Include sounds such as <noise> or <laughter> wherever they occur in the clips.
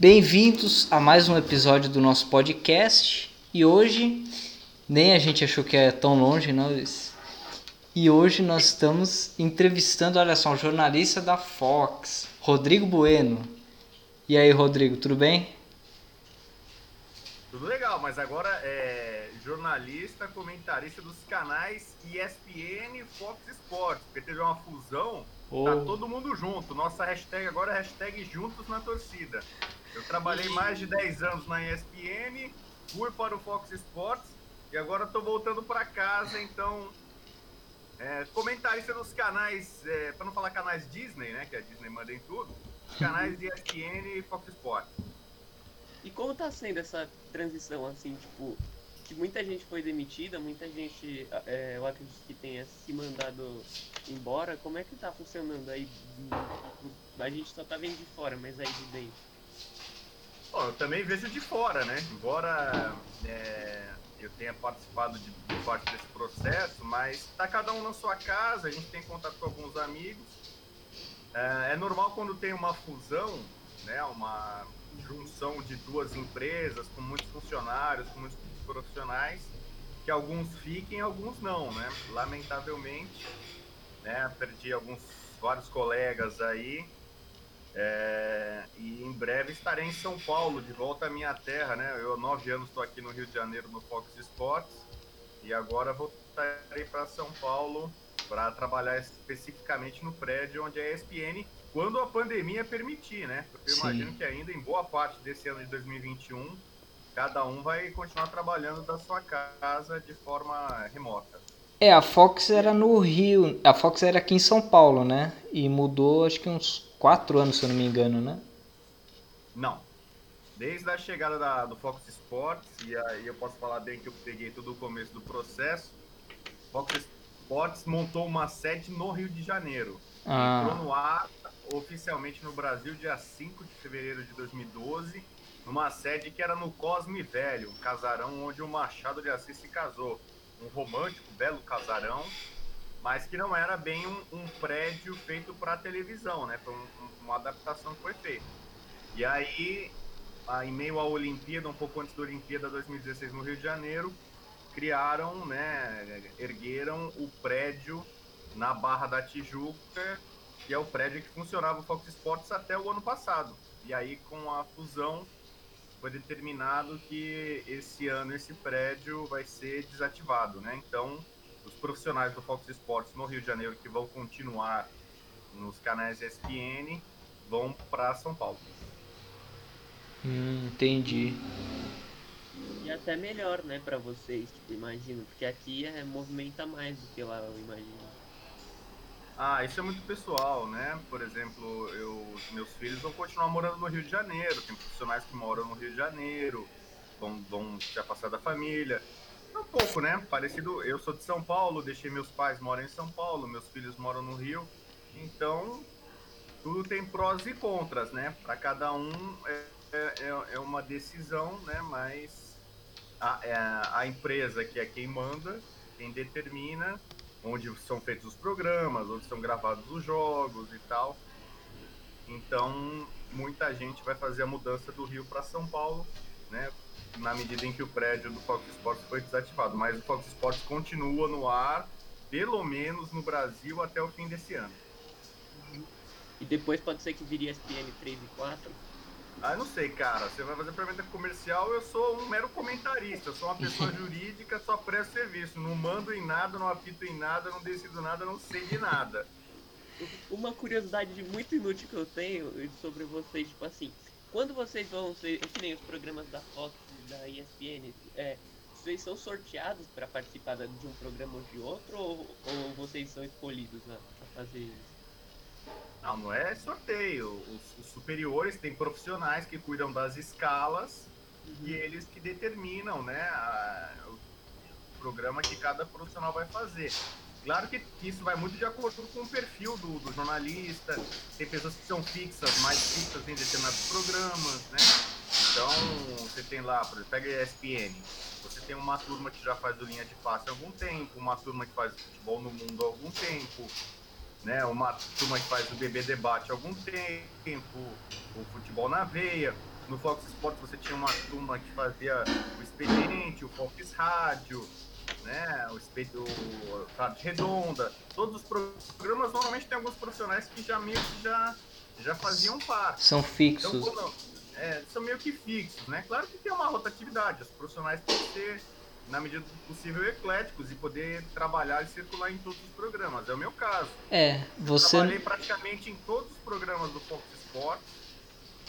Bem-vindos a mais um episódio do nosso podcast. E hoje, nem a gente achou que é tão longe, não. E hoje nós estamos entrevistando, olha só, um jornalista da Fox, Rodrigo Bueno. E aí, Rodrigo, tudo bem? Tudo legal, mas agora é jornalista, comentarista dos canais ESPN e Fox Sports, porque teve uma fusão, oh. tá todo mundo junto. Nossa hashtag agora é hashtag Juntos na Torcida. Eu trabalhei mais de 10 anos na ESPN, fui para o Fox Sports e agora estou voltando para casa, então é, comentarista nos canais, é, para não falar canais Disney, né, que a Disney manda em tudo, canais de ESPN e Fox Sports. E como tá sendo essa transição, assim, tipo, que muita gente foi demitida, muita gente, é, eu acredito que tenha se mandado embora, como é que tá funcionando aí? A gente só tá vendo de fora, mas aí de dentro. Bom, eu também vejo de fora, né? Embora é, eu tenha participado de, de, parte desse processo, mas tá cada um na sua casa, a gente tem contato com alguns amigos. É, é normal quando tem uma fusão, né? Uma junção de duas empresas com muitos funcionários, com muitos profissionais, que alguns fiquem, alguns não, né? Lamentavelmente, né? Perdi alguns vários colegas aí é, e em breve estarei em São Paulo, de volta à minha terra, né? Eu há nove anos estou aqui no Rio de Janeiro no Fox Sports e agora voltarei para São Paulo para trabalhar especificamente no prédio onde é a ESPN, quando a pandemia permitir, né? Porque eu Sim. imagino que ainda em boa parte desse ano de 2021, cada um vai continuar trabalhando da sua casa de forma remota. É, a Fox era no Rio, a Fox era aqui em São Paulo, né? E mudou acho que uns quatro anos, se eu não me engano, né? Não. Desde a chegada da, do Fox Sports, e aí eu posso falar bem que eu peguei todo o começo do processo, Fox Sports montou uma sede no Rio de Janeiro. Ah. Entrou no ar oficialmente no Brasil dia 5 de fevereiro de 2012, numa sede que era no Cosme Velho, um casarão onde o Machado de Assis se casou. Um romântico, belo casarão, mas que não era bem um, um prédio feito para televisão, né? Foi um, uma adaptação que foi feita. E aí, em meio à Olimpíada, um pouco antes da Olimpíada 2016 no Rio de Janeiro, criaram, né, ergueram o prédio na Barra da Tijuca, que é o prédio que funcionava o Fox Sports até o ano passado. E aí, com a fusão, foi determinado que esse ano esse prédio vai ser desativado, né? Então, os profissionais do Fox Sports no Rio de Janeiro que vão continuar nos canais ESPN vão para São Paulo. Hum, entendi. E até melhor, né, para vocês, tipo, imagino, porque aqui é, movimenta mais do que lá, eu imagino. Ah, isso é muito pessoal, né? Por exemplo, eu, meus filhos vão continuar morando no Rio de Janeiro, tem profissionais que moram no Rio de Janeiro, vão, vão se afastar da família. É um pouco, né? Parecido. Eu sou de São Paulo, deixei meus pais moram em São Paulo, meus filhos moram no Rio. Então, tudo tem prós e contras, né? Para cada um é, é, é, uma decisão, né? Mas a, é, a empresa que é quem manda, quem determina onde são feitos os programas, onde são gravados os jogos e tal. Então, muita gente vai fazer a mudança do Rio para São Paulo, né? na medida em que o prédio do Fox Sports foi desativado. Mas o Fox Sports continua no ar, pelo menos no Brasil, até o fim desse ano. E depois pode ser que viria SPN 3 e 4? Ah, não sei, cara. Você vai fazer pergunta comercial, eu sou um mero comentarista. Eu sou uma pessoa <laughs> jurídica, só presto serviço. Não mando em nada, não apito em nada, não decido nada, não sei de nada. Uma curiosidade muito inútil que eu tenho sobre vocês, tipo assim, quando vocês vão ser, que nem os programas da Fox da ESPN, é, vocês são sorteados para participar de um programa ou de outro ou, ou vocês são escolhidos a, a, fazer isso? Não, não é sorteio. Os, os, superiores têm profissionais que cuidam das escalas uhum. e eles que determinam né, a, o programa que cada profissional vai fazer. Claro que isso vai muito de acordo com o perfil do, do jornalista. Tem pessoas que são fixas, mais fixas em determinados programas, né? Então, você tem lá, por exemplo, pega a ESPN. Você tem uma turma que já faz o linha de passe há algum tempo, uma turma que faz futebol no mundo há algum tempo, né? Uma turma que faz o BB debate há algum tempo, o futebol na veia. no Fox Sports você tinha uma turma que fazia o Expediente, o Fox Rádio, né, o Expediente, Redonda. Todos os programas normalmente tem alguns profissionais que já meio que já, já faziam parte. São fixos. Então, quando, é, são meio que fixos, né? Claro que tem uma rotatividade, os profissionais têm que ser, na medida do possível, ecléticos e poder trabalhar e circular em todos os programas. É o meu caso. É, você. Trabalhei praticamente em todos os programas do Fox Sports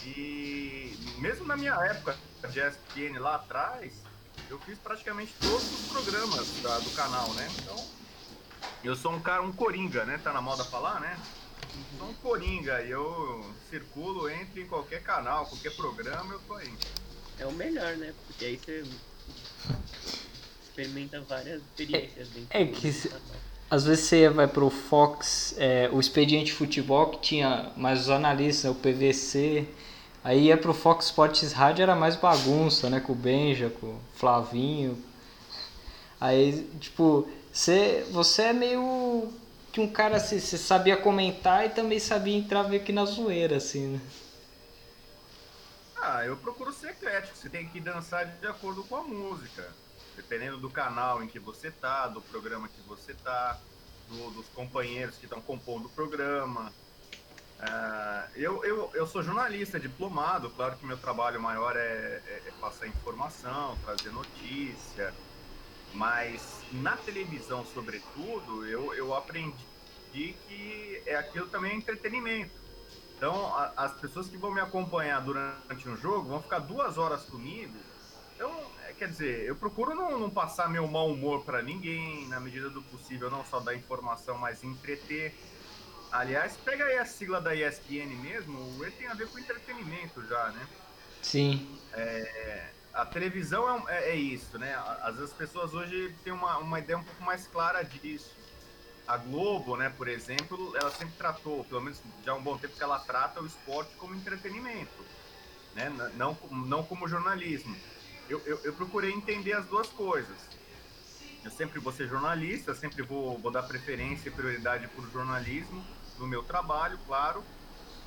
e mesmo na minha época de ESPN lá atrás, eu fiz praticamente todos os programas da, do canal, né? Então, eu sou um cara, um coringa, né? Tá na moda falar, né? Sou um coringa e eu circulo entre em qualquer canal, qualquer programa, eu tô aí. É o melhor, né? Porque aí você experimenta várias experiências dentro É que se- às vezes você vai pro Fox, é, o Expediente Futebol, que tinha mais os analistas, o PVC. Aí ia pro Fox Sports Rádio, era mais bagunça, né? Com o Benja, com o Flavinho. Aí, tipo, você, você é meio que um cara assim, você sabia comentar e também sabia entrar meio que na zoeira, assim, né? Ah, eu procuro ser eclético, você tem que dançar de acordo com a música. Dependendo do canal em que você tá, do programa que você tá, do- dos companheiros que estão compondo o programa. Ah, eu, eu, eu sou jornalista diplomado, claro que meu trabalho maior é, é- é passar informação, trazer notícia, mas na televisão, sobretudo, eu, eu aprendi que é aquilo também é entretenimento. Então, a- as pessoas que vão me acompanhar durante um jogo vão ficar duas horas comigo. Então, quer dizer, eu procuro não, não passar meu mau humor para ninguém, na medida do possível, não só dar informação, mas entreter. Aliás, pega aí a sigla da ESPN mesmo, o E tem a ver com entretenimento já, né? Sim. A televisão é, é- é isso, né? Às vezes as pessoas hoje têm uma, uma ideia um pouco mais clara disso. A Globo, né, por exemplo, ela sempre tratou, pelo menos já há um bom tempo que ela trata o esporte como entretenimento, né? Não, não como jornalismo. Eu, eu, eu procurei entender as duas coisas. Eu sempre vou ser jornalista, sempre vou, vou dar preferência e prioridade para o jornalismo no meu trabalho, claro,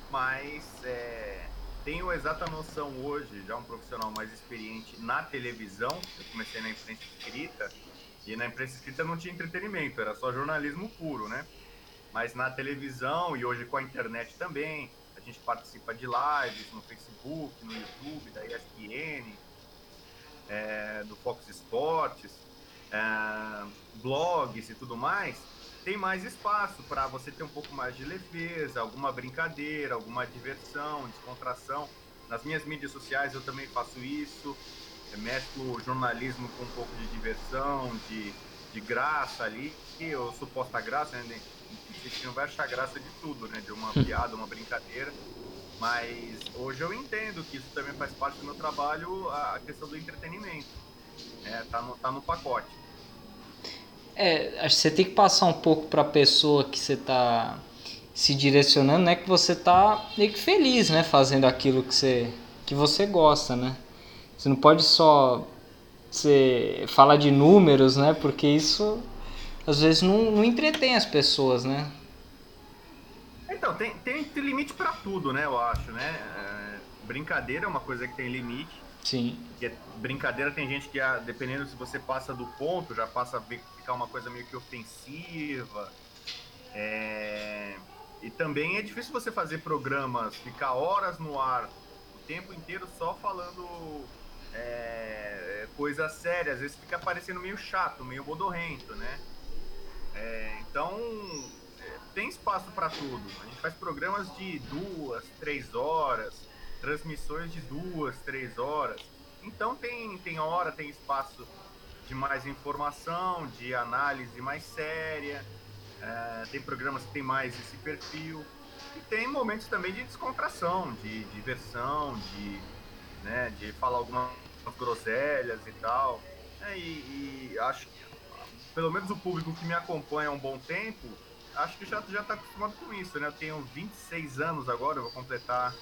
mas é, tenho exata noção hoje, já um profissional mais experiente na televisão, eu comecei na imprensa escrita, e na imprensa escrita não tinha entretenimento, era só jornalismo puro, né? Mas na televisão e hoje com a internet também, a gente participa de lives no Facebook, no YouTube, da ESPN, é, do Fox Sports, é, blogs e tudo mais, tem mais espaço para você ter um pouco mais de leveza, alguma brincadeira, alguma diversão, descontração. Nas minhas mídias sociais eu também faço isso, mesclo jornalismo com um pouco de diversão, de, de graça ali, que eu suposta graça, né? Você não vai achar graça de tudo, né? De uma <laughs> piada, uma brincadeira. Mas hoje eu entendo que isso também faz parte do meu trabalho, a questão do entretenimento. É, tá, no, tá no pacote. É, acho que você tem que passar um pouco para a pessoa que você tá se direcionando, né? Que você tá meio que feliz, né? Fazendo aquilo que você, que você gosta, né? Você não pode só você falar de números, né? Porque isso às vezes não, não entretém as pessoas, né? Então, tem, tem, tem limite para tudo, né? Eu acho, né? É, brincadeira é uma coisa que tem limite. Sim. É- brincadeira tem gente que, ah, dependendo se você passa do ponto, já passa a ficar uma coisa meio que ofensiva. É, E também é difícil você fazer programas, ficar horas no ar, o tempo inteiro só falando é, coisas sérias. Às vezes fica parecendo meio chato, meio bodorrento, né? É, então, tem espaço para tudo. A gente faz programas de duas, três horas, transmissões de duas, três horas. Então tem, tem hora, tem espaço de mais informação, de análise mais séria. É, tem programas que tem mais esse perfil. E tem momentos também de descontração, de diversão, de, né, de falar algumas groselhas e tal. É, e, e acho que, pelo menos o público que me acompanha há um bom tempo, acho que já já está acostumado com isso, né? Eu tenho 26 anos agora, eu vou completar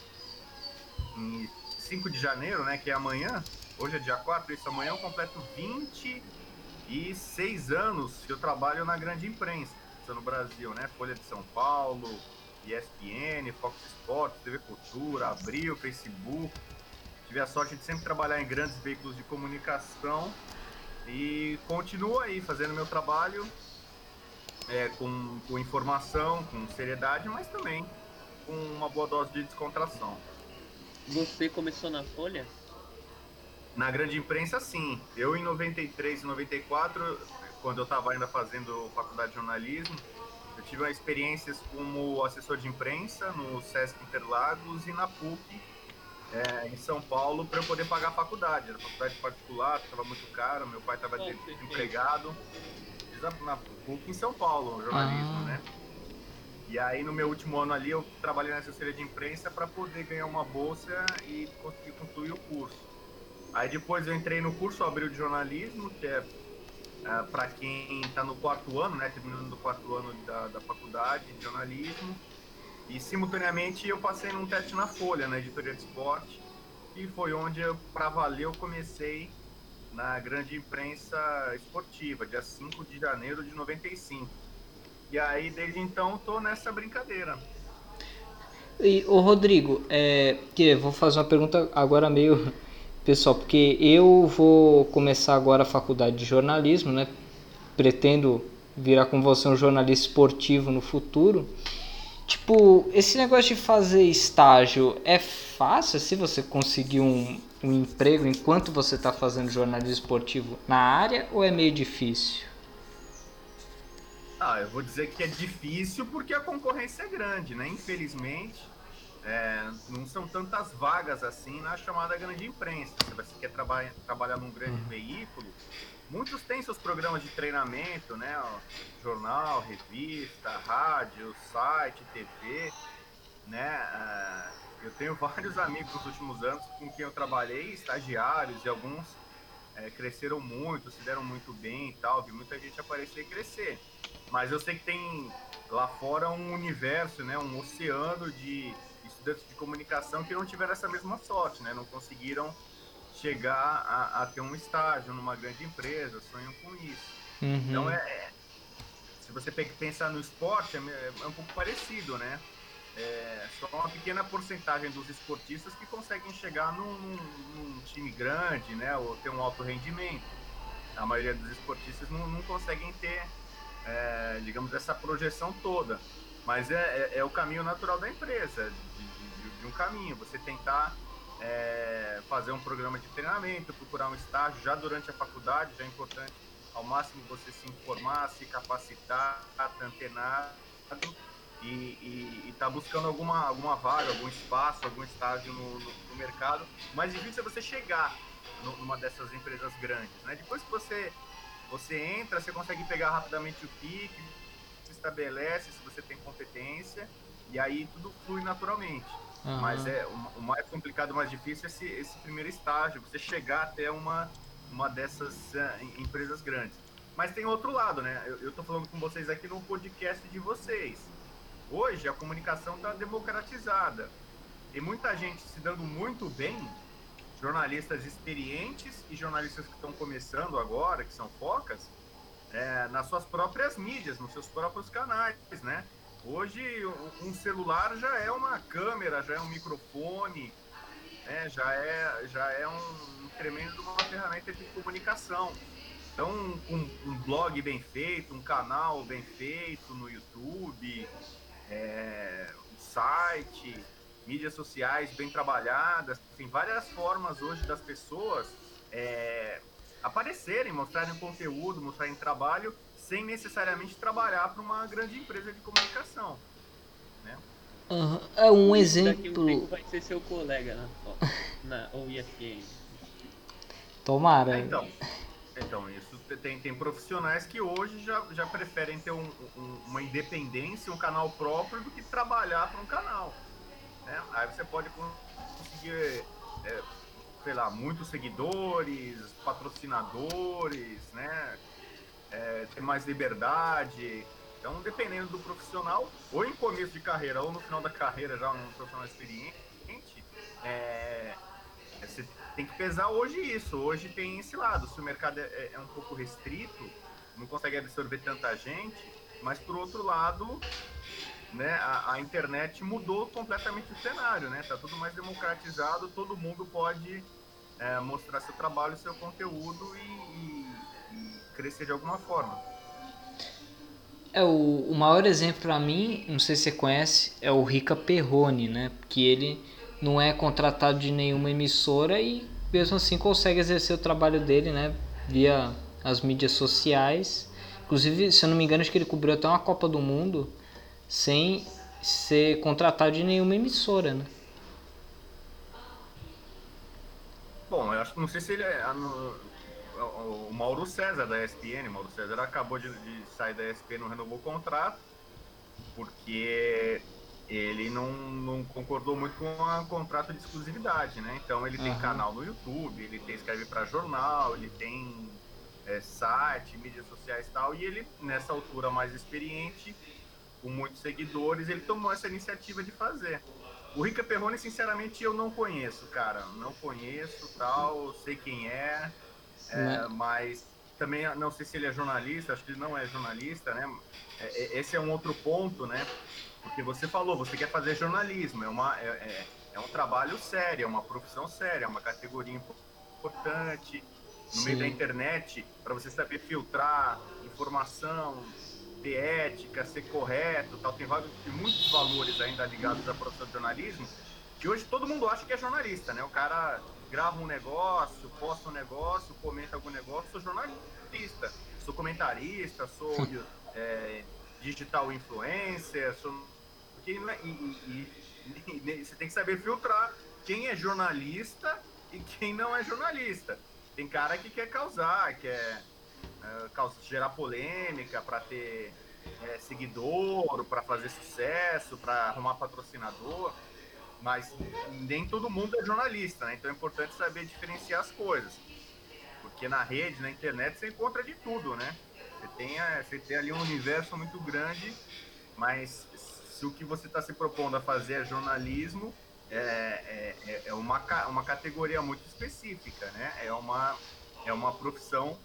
em 5 de janeiro, né? Que é amanhã. Hoje é dia 4, isso amanhã eu completo 26 anos que eu trabalho na grande imprensa no Brasil, né? Folha de São Paulo, ESPN, Fox Sports, TV Cultura, Abril, Facebook, tive a sorte de sempre trabalhar em grandes veículos de comunicação e continuo aí fazendo meu trabalho é, com, com informação, com seriedade, mas também com uma boa dose de descontração. Você começou na Folha? Na grande imprensa, sim. Eu, em 93 e 94, quando eu estava ainda fazendo faculdade de jornalismo, eu tive experiências como assessor de imprensa no Sesc Interlagos e na PUC, é, em São Paulo, para eu poder pagar a faculdade. Era faculdade particular, estava muito caro, meu pai estava desempregado. Na PUC em São Paulo, jornalismo, ah. né? E aí, no meu último ano ali, eu trabalhei na assessoria de imprensa para poder ganhar uma bolsa e conseguir concluir o curso. Aí depois eu entrei no curso Abril de Jornalismo, que é, é para quem está no quarto ano, né, terminando o quarto ano da, da faculdade de jornalismo. E simultaneamente eu passei num teste na Folha, na editoria de esporte, e foi onde para valer, eu comecei na grande imprensa esportiva, dia 5 de janeiro de 95. E aí, desde então, tô nessa brincadeira. E o Rodrigo, é, que vou fazer uma pergunta agora meio <laughs> pessoal, porque eu vou começar agora a faculdade de jornalismo, né? Pretendo virar com você um jornalista esportivo no futuro. Tipo, esse negócio de fazer estágio é fácil se você conseguir um, um emprego enquanto você está fazendo jornalismo esportivo na área ou é meio difícil? Ah, eu vou dizer que é difícil porque a concorrência é grande, né? Infelizmente, é, não são tantas vagas assim na chamada grande imprensa. Se você quer traba trabalhar num grande uhum. veículo, muitos têm seus programas de treinamento, né? Jornal, revista, rádio, site, TV, né? É, eu tenho <laughs> vários amigos nos últimos anos com quem eu trabalhei, estagiários, e alguns é, cresceram muito, se deram muito bem e tal, vi muita gente aparecer e crescer. Mas eu sei que tem lá fora um universo, né, um oceano de estudantes de comunicação que não tiveram essa mesma sorte, né, não conseguiram chegar a, a ter um estágio numa grande empresa, sonham com isso. Uhum. Então, é, é, se você pensar no esporte, é, é um pouco parecido, né? É só uma pequena porcentagem dos esportistas que conseguem chegar num, num, num, time grande, né? Ou ter um alto rendimento. A maioria dos esportistas não, não conseguem ter é, digamos, essa projeção toda. Mas é, é, é, o caminho natural da empresa, de, de, de um caminho. Você tentar é, fazer um programa de treinamento, procurar um estágio já durante a faculdade, já é importante ao máximo você se informar, se capacitar, estar antenado e tá buscando alguma, alguma vaga, algum espaço, algum estágio no, no, no mercado. O mais difícil é você chegar numa dessas empresas grandes. Né? Depois que você você entra, você consegue pegar rapidamente o pique, se estabelece se você tem competência, e aí tudo flui naturalmente. Uhum. Mas é o, mais complicado, o mais difícil é esse, esse primeiro estágio, você chegar até uma, uma dessas uh, empresas grandes. Mas tem outro lado, né? Eu, estou falando com vocês aqui no podcast de vocês. Hoje a comunicação está democratizada. Tem muita gente se dando muito bem jornalistas experientes e jornalistas que estão começando agora, que são focas, é, nas suas próprias mídias, nos seus próprios canais, né? Hoje um celular já é uma câmera, já é um microfone, né? já é, já é um, tremendo uma ferramenta de comunicação. Então, um, um, blog bem feito, um canal bem feito no YouTube, é, um site, mídias sociais bem trabalhadas, tem várias formas hoje das pessoas é, aparecerem, mostrarem conteúdo, mostrarem trabalho, sem necessariamente trabalhar para uma grande empresa de comunicação. Né? Uhum. É um exemplo. Daqui um vai ser seu colega na, na ESPN. Tomara. É, então, então, isso tem, tem profissionais que hoje já, já preferem ter um, um, uma independência, um canal próprio, do que trabalhar para um canal. Né? Aí você pode conseguir, é, sei lá, muitos seguidores, patrocinadores, né? É, ter mais liberdade. Então, dependendo do profissional, ou em começo de carreira, ou no final da carreira, já um profissional experiente, é, é, você tem que pesar hoje isso. Hoje tem esse lado. Se o mercado é, é um pouco restrito, não consegue absorver tanta gente, mas por outro lado, né, a, a, internet mudou completamente o cenário, né? Tá tudo mais democratizado, todo mundo pode é, mostrar seu trabalho, seu conteúdo e, e, crescer de alguma forma. É o, o maior exemplo para mim, não sei se você conhece, é o Rica Perrone, né? Que ele não é contratado de nenhuma emissora e mesmo assim consegue exercer o trabalho dele, né? Via as mídias sociais. Inclusive, se eu não me engano, acho que ele cobriu até uma Copa do Mundo sem ser contratado de nenhuma emissora, né? Bom, eu acho que não sei se ele é. O Mauro César da ESPN, Mauro César acabou de, de sair da ESPN, não renovou o contrato, porque ele não, não concordou muito com o contrato de exclusividade, né? Então ele tem uhum. canal no YouTube, ele tem escreve para jornal, ele tem é, site, mídias sociais e tal, e ele, nessa altura mais experiente, com muitos seguidores, ele tomou essa iniciativa de fazer. O Rica Perrone, sinceramente, eu não conheço, cara. Não conheço, tal, sei quem é, é mas também não sei se ele é jornalista, acho que ele não é jornalista, né? É, é, esse é um outro ponto, né? Porque você falou, você quer fazer jornalismo, é, uma, é, é, é um trabalho sério, é uma profissão séria, é uma categoria importante. No Sim. meio da internet, para você saber filtrar informação, ter ética, ser correto, tal. Tem, vários, tem muitos valores ainda ligados à profissão de jornalismo, que hoje todo mundo acha que é jornalista, né? O cara grava um negócio, posta um negócio, comenta algum negócio, sou jornalista, sou comentarista, sou é, digital influencer, sou... É, e, e, e, você tem que saber filtrar quem é jornalista e quem não é jornalista. Tem cara que quer causar, quer uh, gerar polêmica, para ter é, seguidor, para fazer sucesso, para arrumar patrocinador. Mas nem todo mundo é jornalista, né? Então é importante saber diferenciar as coisas. Porque na rede, na internet, você encontra de tudo, né? Você tem, você tem ali um universo muito grande, mas se o que você está se propondo a fazer é jornalismo, é, é, é, é uma, uma categoria muito específica, né? É uma, é uma profissão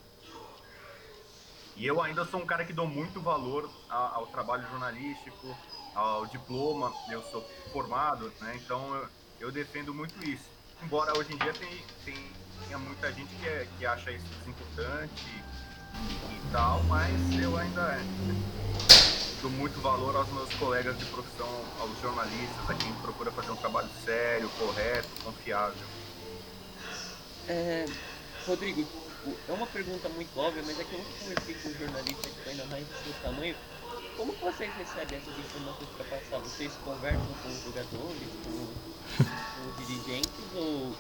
e eu ainda sou um cara que dou muito valor ao, ao trabalho jornalístico, ao diploma. Eu sou formado, né? Então eu, eu defendo muito isso. Embora hoje em dia tem, tem, tenha muita gente que, é, que acha isso desimportante e, e tal, mas eu ainda é, dou muito valor aos meus colegas de profissão, aos jornalistas, a quem procura fazer um trabalho sério, correto, confiável. É, Rodrigo, é uma pergunta muito óbvia, mas é que eu nunca conversei com um jornalista que ainda mais do seu tamanho. Como que vocês recebem essas informações para passar? Vocês conversam com os jogadores, com, com os dirigentes ou,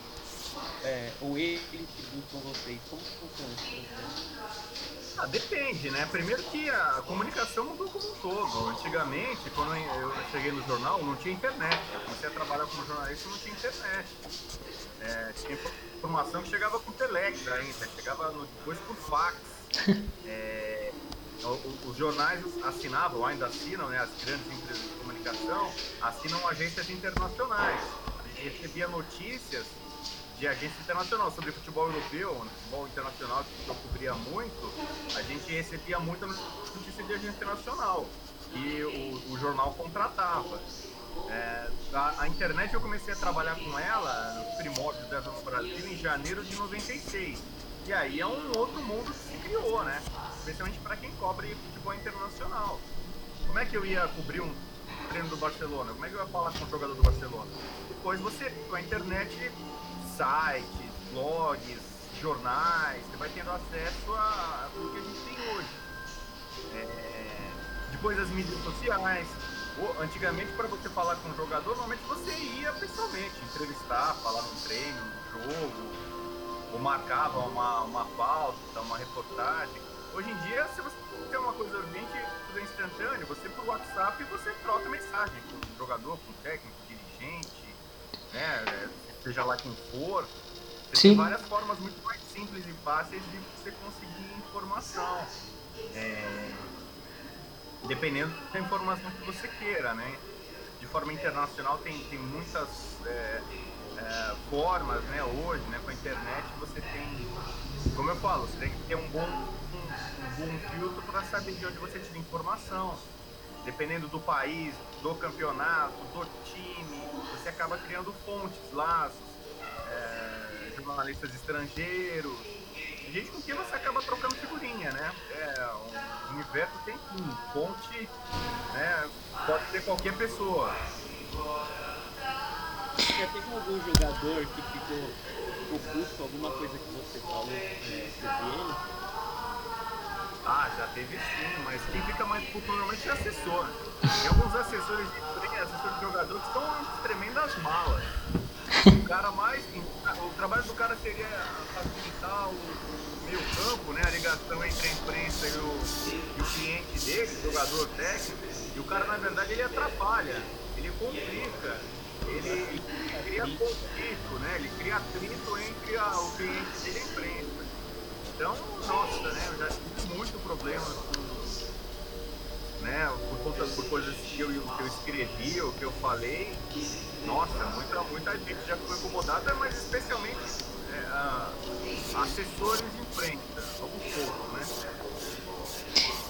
é, ou eles que buscam vocês? Como que funciona isso? Ah, depende, né? Primeiro que a comunicação mudou como um todo. Antigamente, quando eu cheguei no jornal, não tinha internet. Eu comecei a trabalhar como jornalista não tinha internet. É, tinha informação que chegava por telex ainda, chegava no, depois por fax. <laughs> É, os jornais assinavam, ainda assinam, né, as grandes empresas de comunicação, assinam agências internacionais. A gente recebia notícias de agência internacional sobre futebol europeu, futebol internacional que eu cobria muito, a gente recebia muita notícia de agência internacional e o, o jornal contratava. É, a, a, internet eu comecei a trabalhar com ela nos primórdios dessa no Brasil em janeiro de 96. E aí é um outro mundo que se criou, né? Especialmente para quem cobre futebol internacional. Como é que eu ia cobrir um treino do Barcelona? Como é que eu ia falar com o jogador do Barcelona? Depois você, com a internet, sites, blogs, jornais, você vai tendo acesso a tudo que a gente tem hoje. É, depois as mídias sociais, Antigamente, para você falar com um jogador, normalmente você ia pessoalmente entrevistar, falar no treino, no jogo, ou marcava uma, uma pauta, uma reportagem. Hoje em dia, se você tem uma coisa urgente, tudo é instantâneo, você por WhatsApp você troca mensagem com o jogador, com o técnico, dirigente, né? Seja lá quem for. Você Sim. tem várias formas muito mais simples e fáceis de você conseguir informação. É, dependendo da informação que você queira, né? De forma internacional tem, tem muitas é, é, formas, né? Hoje, né? Com a internet você tem, como eu falo, você tem que ter um bom, um, um bom filtro para saber de onde você tira informação. dependendo do país, do campeonato, do time, você acaba criando fontes, laços, é, jornalistas estrangeiros, gente com quem você acaba trocando figurinha, né? É, o universo tem fim, fonte, né? Pode ser qualquer pessoa. Já teve algum jogador que ficou oculto alguma coisa que você falou sobre ele? Ah, já teve sim, mas quem fica mais puto normalmente é assessor. Tem alguns assessores de treino, assessores de jogador que são tremendas malas. O cara mais. O trabalho do cara seria facilitar o meio campo, né? A ligação entre a imprensa e o, e o cliente dele, o jogador técnico. E o cara, na verdade, ele atrapalha, ele complica, ele cria conflito, né? Ele cria atrito entre a, o cliente e a imprensa. Então, nossa, né? Eu já tive muito problema com, né? Por, conta, por coisas que eu, que eu escrevi ou que eu falei. Nossa, muita, muita gente já ficou incomodada, mas especialmente é, assessores de imprensa, alguns poucos, né?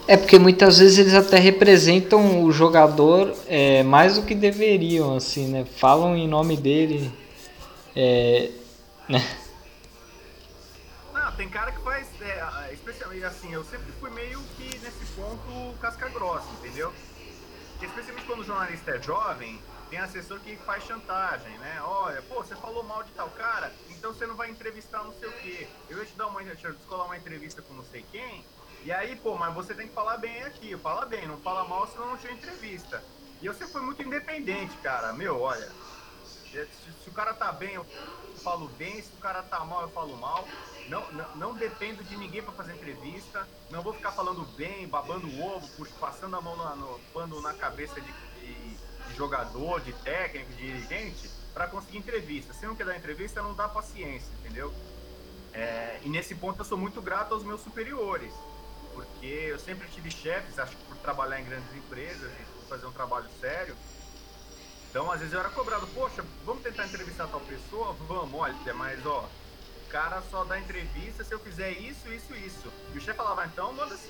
É porque muitas vezes eles até representam o jogador é, mais do que deveriam, assim, né? Falam em nome dele, é, né? Não, tem cara que faz, é, especialmente assim, eu sempre fui meio que nesse ponto casca grossa, entendeu? Porque especialmente quando o jornalista é jovem, tem assessor que faz chantagem, né? Olha, pô, você falou mal de tal cara, então você não vai entrevistar não sei o quê. Eu ia te dar uma, te descolar uma entrevista com não sei quem, e aí, pô, mas você tem que falar bem aqui, fala bem, não fala mal, senão não tinha entrevista. E sempre fui muito independente, cara. Meu, olha, se, o cara tá bem, eu falo bem, se o cara tá mal, eu falo mal. Não, não, não dependo de ninguém para fazer entrevista. Não vou ficar falando bem, babando ovo, passando a mão na, no, pano na cabeça de, de, de jogador, de técnico, de dirigente, para conseguir entrevista. Se não quer dar entrevista, não dá paciência, entendeu? É, e nesse ponto eu sou muito grato aos meus superiores porque eu sempre tive chefes, acho que por trabalhar em grandes empresas e fazer um trabalho sério. Então, às vezes eu era cobrado, poxa, vamos tentar entrevistar tal pessoa? Vamos, olha, mas ó, o cara só dá entrevista se eu fizer isso, isso, isso. E o chefe falava, então manda se,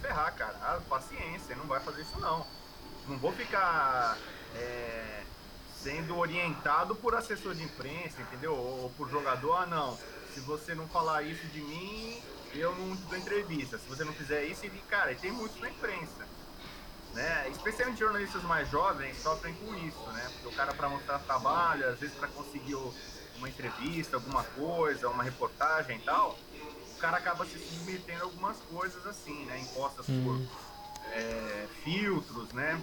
ferrar, cara. Ah, paciência, não vai fazer isso não. Não vou ficar é, sendo orientado por assessor de imprensa, entendeu? Ou, ou por jogador, ah não. Se você não falar isso de mim, eu não te dou entrevista. Se você não fizer isso, e cara, tem muitos na imprensa. Né? Especialmente jornalistas mais jovens sofrem com isso, né? Porque o cara para mostrar trabalho, às vezes para conseguir uma entrevista, alguma coisa, uma reportagem e tal, o cara acaba se submetendo a algumas coisas assim, né? Impostas hum. por é, filtros, né?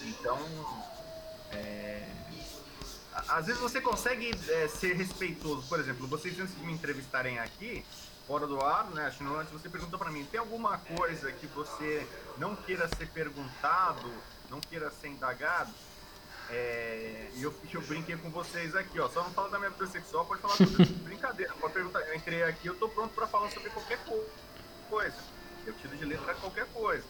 Então, é, às vezes você consegue é, ser respeitoso. Por exemplo, vocês antes de me entrevistarem aqui, fora do ar, né? Acho que antes você perguntou para mim, tem alguma coisa que você não queira ser perguntado, não queira ser indagado? É, e eu, eu brinquei com vocês aqui, ó. Só não fala da minha vida sexual, pode falar sobre <laughs> brincadeira. Pode perguntar. Eu entrei aqui, eu tô pronto para falar sobre qualquer coisa. Eu tiro de letra qualquer coisa.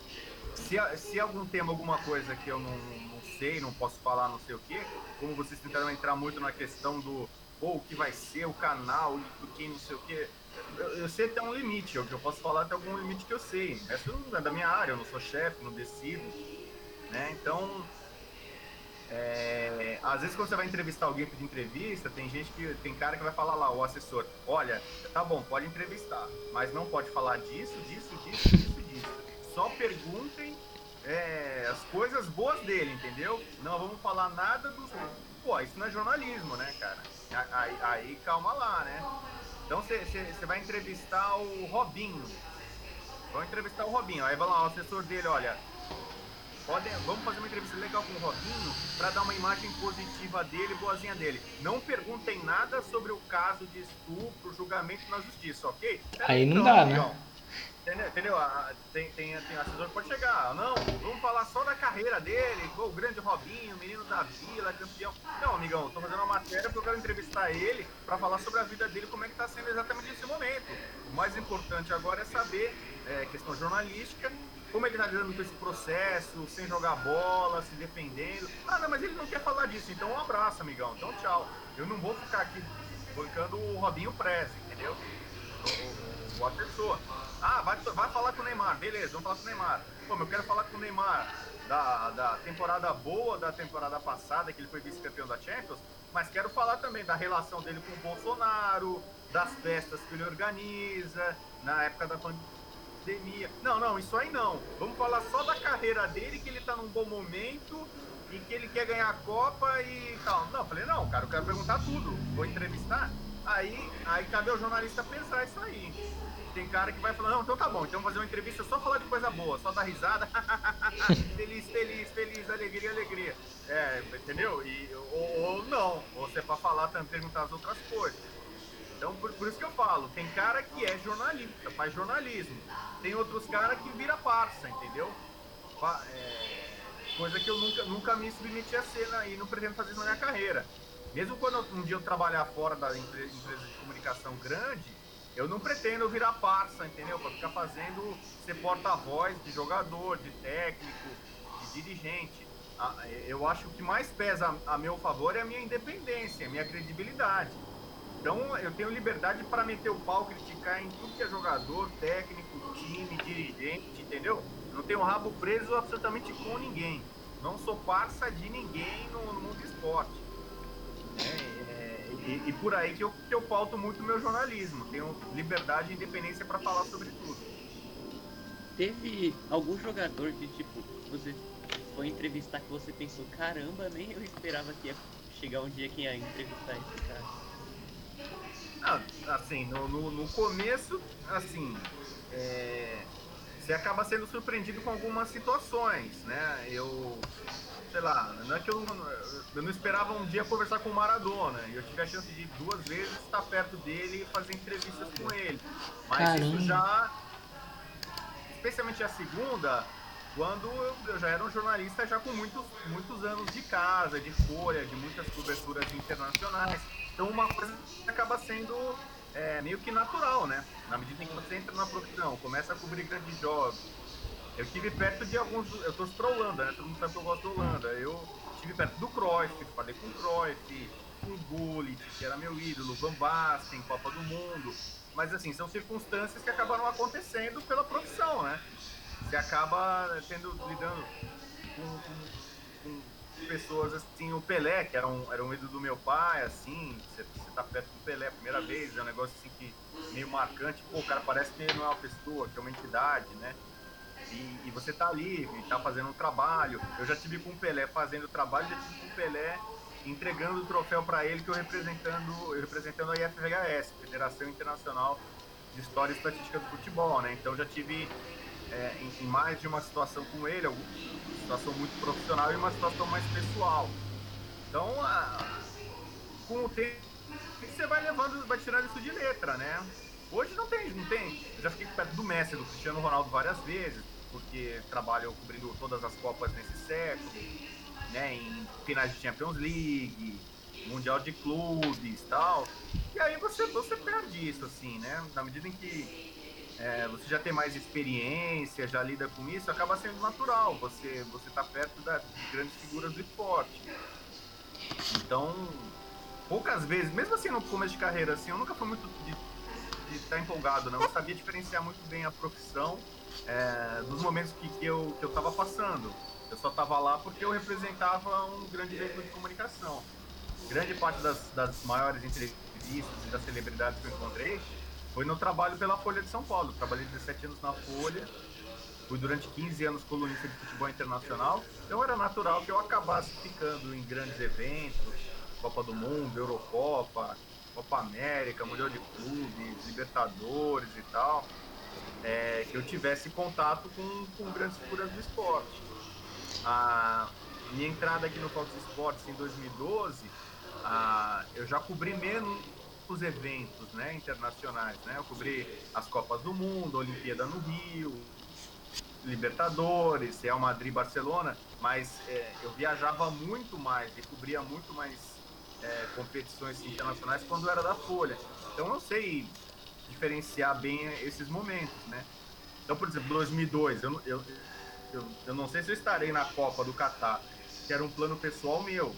Se, se algum tema, alguma coisa que eu não, não sei, não posso falar, não sei o quê, como vocês tentaram entrar muito na questão do ou que vai ser, o canal, do quem não sei o quê eu, eu sei até um limite, eu, eu posso falar até algum limite que eu sei. Essa não é da minha área, eu não sou chefe, não decido. Né? Então, é, às vezes quando você vai entrevistar alguém de entrevista, tem gente que. Tem cara que vai falar lá, o assessor, olha, tá bom, pode entrevistar, mas não pode falar disso, disso, disso, disso, disso. Só perguntem é, as coisas boas dele, entendeu? Não vamos falar nada dos. Pô, isso não é jornalismo, né, cara? Aí, aí calma lá, né? Então você vai entrevistar o Robinho. Vamos entrevistar o Robinho. Aí vai lá, o assessor dele, olha. Pode, vamos fazer uma entrevista legal com o Robinho para dar uma imagem positiva dele, boazinha dele. Não perguntem nada sobre o caso de estupro, julgamento na justiça, ok? Aí não então, dá, né? Entendeu? Entendeu? Tem, tem, tem assessor que pode chegar. Não, vamos falar só da carreira dele, o grande Robinho, menino da vila, campeão. Não, amigão, tô fazendo uma matéria porque eu quero entrevistar ele para falar sobre a vida dele, como é que tá sendo exatamente nesse momento. O mais importante agora é saber, é, questão jornalística, como ele tá lidando com esse processo, sem jogar bola, se defendendo. Ah, não, mas ele não quer falar disso, então um abraço, amigão. Então tchau. Eu não vou ficar aqui bancando o Robinho Prez, entendeu? O, o, o assessor. Ah, vai, vai falar com o Neymar. Beleza, vamos falar com o Neymar. Pô, eu quero falar com o Neymar. da, da temporada boa da temporada passada, que ele foi vice-campeão da Champions, mas quero falar também da relação dele com o Bolsonaro, das festas que ele organiza, na época da pandemia. Não, não, isso aí não. Vamos falar só da carreira dele, que ele tá num bom momento e que ele quer ganhar a Copa e tal. Não, falei, não, cara, eu quero perguntar tudo. Vou entrevistar. Aí, aí cabe ao jornalista pensar isso aí. Tem cara que vai falar, não, então tá bom, então fazer uma entrevista só falar de coisa boa, só dar risada. <laughs> feliz, feliz, feliz, alegria, alegria. É, entendeu? E, ou, ou não, você é pra falar também, perguntar as outras coisas. Então, por, por, isso que eu falo, tem cara que é jornalista, faz jornalismo. Tem outros caras que vira parça, entendeu? É, coisa que eu nunca, nunca me submeti a ser na, e não pretendo fazer na minha carreira. Mesmo quando um dia eu trabalhar fora da empresa de comunicação grande, eu não pretendo virar parça, entendeu? Para ficar fazendo, ser porta-voz de jogador, de técnico, de dirigente. Eu acho que mais pesa a meu favor é a minha independência, a minha credibilidade. Então eu tenho liberdade para meter o pau, criticar em tudo que é jogador, técnico, time, dirigente, entendeu? Eu não tenho rabo preso absolutamente com ninguém. Não sou parça de ninguém no, mundo do esporte. É, é, e, e, por aí que eu, que eu pauto muito o meu jornalismo. Tenho liberdade e independência para falar sobre tudo. Teve algum jogador que, tipo, você foi entrevistar que você pensou, caramba, nem eu esperava que ia chegar um dia que ia entrevistar esse cara. Ah, assim, no, no, no, começo, assim, é, você acaba sendo surpreendido com algumas situações, né? Eu, sei lá, não é que eu, eu não esperava um dia conversar com o Maradona, e eu tive a chance de duas vezes estar perto dele e fazer entrevistas com ele. Mas Caramba. isso já, especialmente a segunda, quando eu já era um jornalista já com muitos, muitos anos de casa, de folha, de muitas coberturas internacionais. Então uma coisa acaba sendo é, meio que natural, né? Na medida em que você entra na profissão, começa a cobrir grandes jogos. Eu tive perto de alguns. Eu tô pra Holanda, né? Todo mundo sabe que eu gosto da Holanda. Eu tive perto do Cruyff, falei com o Cruyff, com o Gullit, que era meu ídolo, Van Basten, Copa do Mundo. Mas assim, são circunstâncias que acabaram acontecendo pela profissão, né? Você acaba tendo, lidando com, com, com pessoas assim, o Pelé, que era um, era um ídolo do meu pai, assim, você, você tá perto do Pelé a primeira vez, é um negócio assim que meio marcante, pô, o cara parece que não é uma pessoa, que é uma entidade, né? E, e você tá ali, tá fazendo um trabalho. Eu já tive com o Pelé fazendo o trabalho, já tive com o Pelé entregando o troféu para ele que eu representando, representando a IFVHS, Federação Internacional de História e Estatística do Futebol, né? Então já tive é, em, em, mais de uma situação com ele, uma situação muito profissional e uma situação mais pessoal. Então, a, com o tempo, você vai levando, vai tirando isso de letra, né? Hoje não tem, não tem. Eu já fiquei perto do Messi, do Cristiano Ronaldo várias vezes, porque trabalho cobrindo todas as Copas nesse século, né? Em finais de Champions League, Mundial de Clubes tal. E aí você, você perde isso, assim, né? Na medida em que é, você já tem mais experiência, já lida com isso, acaba sendo natural. Você você está perto das grandes figuras do esporte. Então, poucas vezes, mesmo assim no começo de carreira, assim, eu nunca fui muito de estar tá empolgado, não. Eu sabia diferenciar muito bem a profissão é, dos momentos que, que eu que eu estava passando. Eu só estava lá porque eu representava um grande veículo de comunicação. Grande parte das, das maiores entrevistas e das celebridades que eu encontrei foi no trabalho pela Folha de São Paulo. Trabalhei 17 anos na Folha, fui durante 15 anos colunista de futebol internacional, então era natural que eu acabasse ficando em grandes eventos, Copa do Mundo, Eurocopa, Copa América, Mundial de Clubes, Libertadores e tal, é, que eu tivesse contato com, com grandes figuras do esporte. A minha entrada aqui no Fox Sports em 2012, a, eu já cobri menos os eventos né, internacionais. Né? Eu cobri as Copas do Mundo, Olimpíada no Rio, Libertadores, Real Madrid, Barcelona, mas é, eu viajava muito mais e cobria muito mais é, competições internacionais quando era da Folha. Então eu sei diferenciar bem esses momentos, né? Então, por exemplo, 2002, eu, eu, eu, eu não sei se eu estarei na Copa do Catar, que era um plano pessoal meu.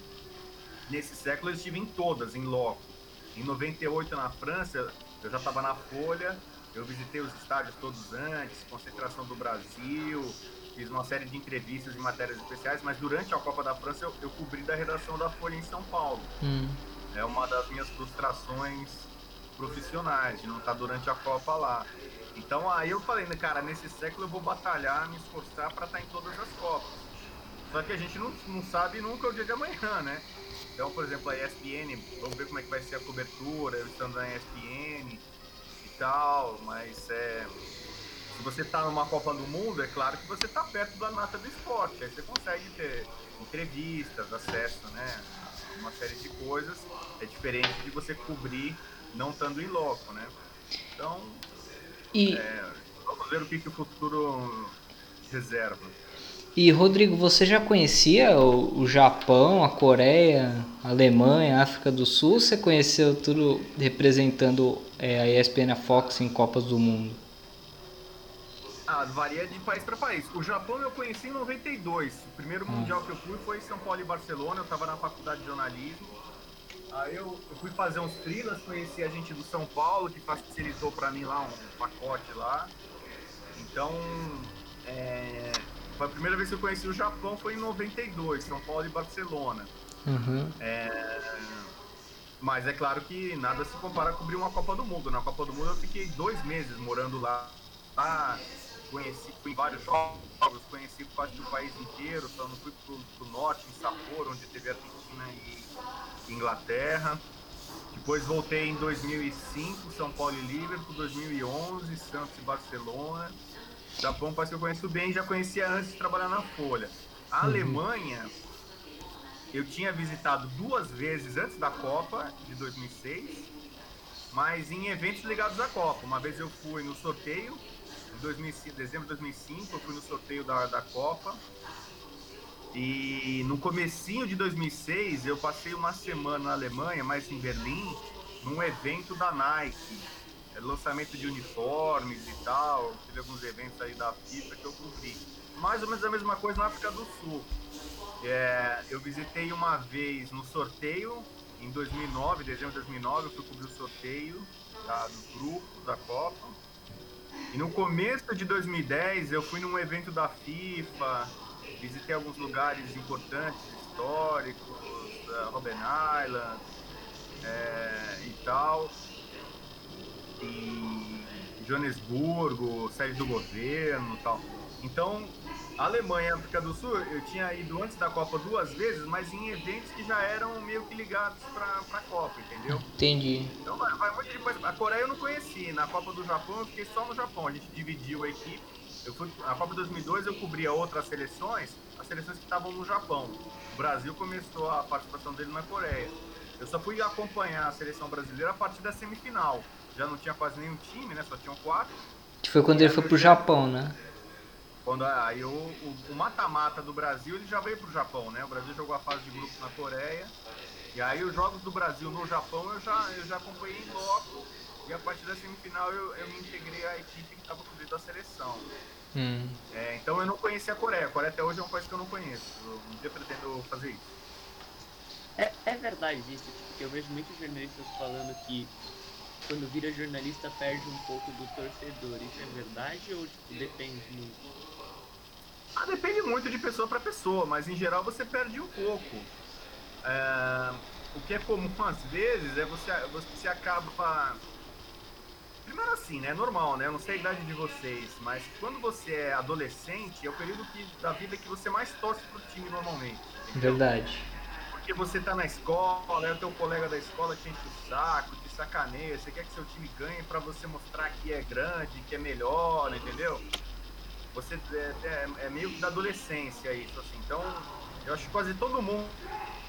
Nesse século eu estive em todas, em loco. Em 98 na França, eu já estava na Folha, Eu visitei os estádios todos antes, concentração do Brasil, fiz uma série de entrevistas e matérias especiais, mas durante a Copa da França eu, eu cobri da redação da Folha em São Paulo. Hum. É uma das minhas frustrações profissionais, de não estar durante a Copa lá. Então aí eu falei, né, cara, nesse século eu vou batalhar, me esforçar para estar em todas as Copas. Só que a gente não, não sabe nunca o dia de amanhã, né? Então, por exemplo, a ESPN, vamos ver como é que vai ser a cobertura, eu estando na ESPN e tal, mas é, se você está numa Copa do Mundo, é claro que você está perto da nata do esporte, aí você consegue ter entrevistas, acesso, né? Uma série de coisas. É diferente de você cobrir não estando em loco, né? Então, E, é, vamos ver o que, que o futuro reserva. e Rodrigo, você já conhecia o, o Japão, a Coreia, a Alemanha, a África do Sul? Você conheceu tudo representando é, a ESPN, a Fox em Copas do Mundo? Ah, varia de país para país. O Japão eu conheci em 92. O primeiro Hum. mundial que eu fui foi em São Paulo e Barcelona. Eu estava na faculdade de jornalismo. Aí eu, eu fui fazer uns freelas, conheci a gente do São Paulo, que facilitou para mim lá um pacote lá. Então, é, a primeira vez que eu conheci o Japão foi em 92, São Paulo e Barcelona. Uhum. É, Mas é claro que nada se compara a cobrir uma Copa do Mundo. Na Copa do Mundo eu fiquei dois meses morando lá. lá conheci, fui em vários jogos, conheci quase o país inteiro, só não fui pro, pro norte, em Sapporo, onde teve Argentina e Inglaterra. Depois voltei em 2005, São Paulo e Liverpool, 2011, Santos e Barcelona. Japão parece que eu conheço bem, já conhecia antes de trabalhar na Folha. A Uhum. Alemanha, eu tinha visitado duas vezes antes da Copa de 2006, mas em eventos ligados à Copa. Uma vez eu fui no sorteio, 2005, dezembro de 2005, eu fui no sorteio da, da Copa. E no comecinho de 2006, eu passei uma semana na Alemanha, mas em Berlim, num evento da Nike. É, lançamento de uniformes e tal. Teve alguns eventos aí da FIFA que eu cobri. Mais ou menos a mesma coisa na África do Sul. É, eu visitei uma vez no sorteio, em 2009, dezembro de 2009, eu fui cobrir o sorteio da, do grupo da Copa. E no começo de 2010, eu fui num evento da FIFA, visitei alguns lugares importantes, históricos, uh, Robben Island é, e tal. E Joanesburgo, sede do governo e tal. Então, Alemanha e África do Sul, eu tinha ido antes da Copa duas vezes, mas em eventos que já eram meio que ligados pra, pra Copa, entendeu? Entendi. Então vai, vai muito depois. A Coreia eu não conheci. Na Copa do Japão eu fiquei só no Japão. A gente dividiu a equipe. Eu fui, na Copa de 2002 eu cobria outras seleções, as seleções que estavam no Japão. O Brasil começou a participação dele na Coreia. Eu só fui acompanhar a seleção brasileira a partir da semifinal. Já não tinha quase nenhum time, né? Só tinham quatro. Que foi quando ele foi pro Japão, né? Quando aí o, o, o mata-mata do Brasil ele já veio pro Japão, né? O Brasil jogou a fase de grupos na Coreia. E aí os jogos do Brasil no Japão eu já, eu já acompanhei em loco. E a partir da semifinal eu, eu me integrei à equipe que estava cobrindo a seleção. Hum. É, então eu não conhecia a Coreia. A Coreia até hoje é um país que eu não conheço. Eu um dia pretendo fazer isso. É, é verdade isso, porque eu vejo muitos jornalistas falando que quando vira jornalista perde um pouco do torcedor. Isso é verdade ou tipo, depende muito? Ah, depende muito de pessoa para pessoa, mas em geral você perde um pouco. É, o que é comum <laughs> às vezes é você, você acaba. Primeiro assim, né? É normal, né? Eu não sei a idade de vocês, mas quando você é adolescente, é o período que, da vida que você mais torce pro time normalmente. entendeu? Verdade. Porque você tá na escola, aí o teu colega da escola te enche o saco, te sacaneia, você quer que seu time ganhe pra você mostrar que é grande, que é melhor, entendeu? Você é, é- é meio da adolescência isso, assim. Então, eu acho que quase todo mundo,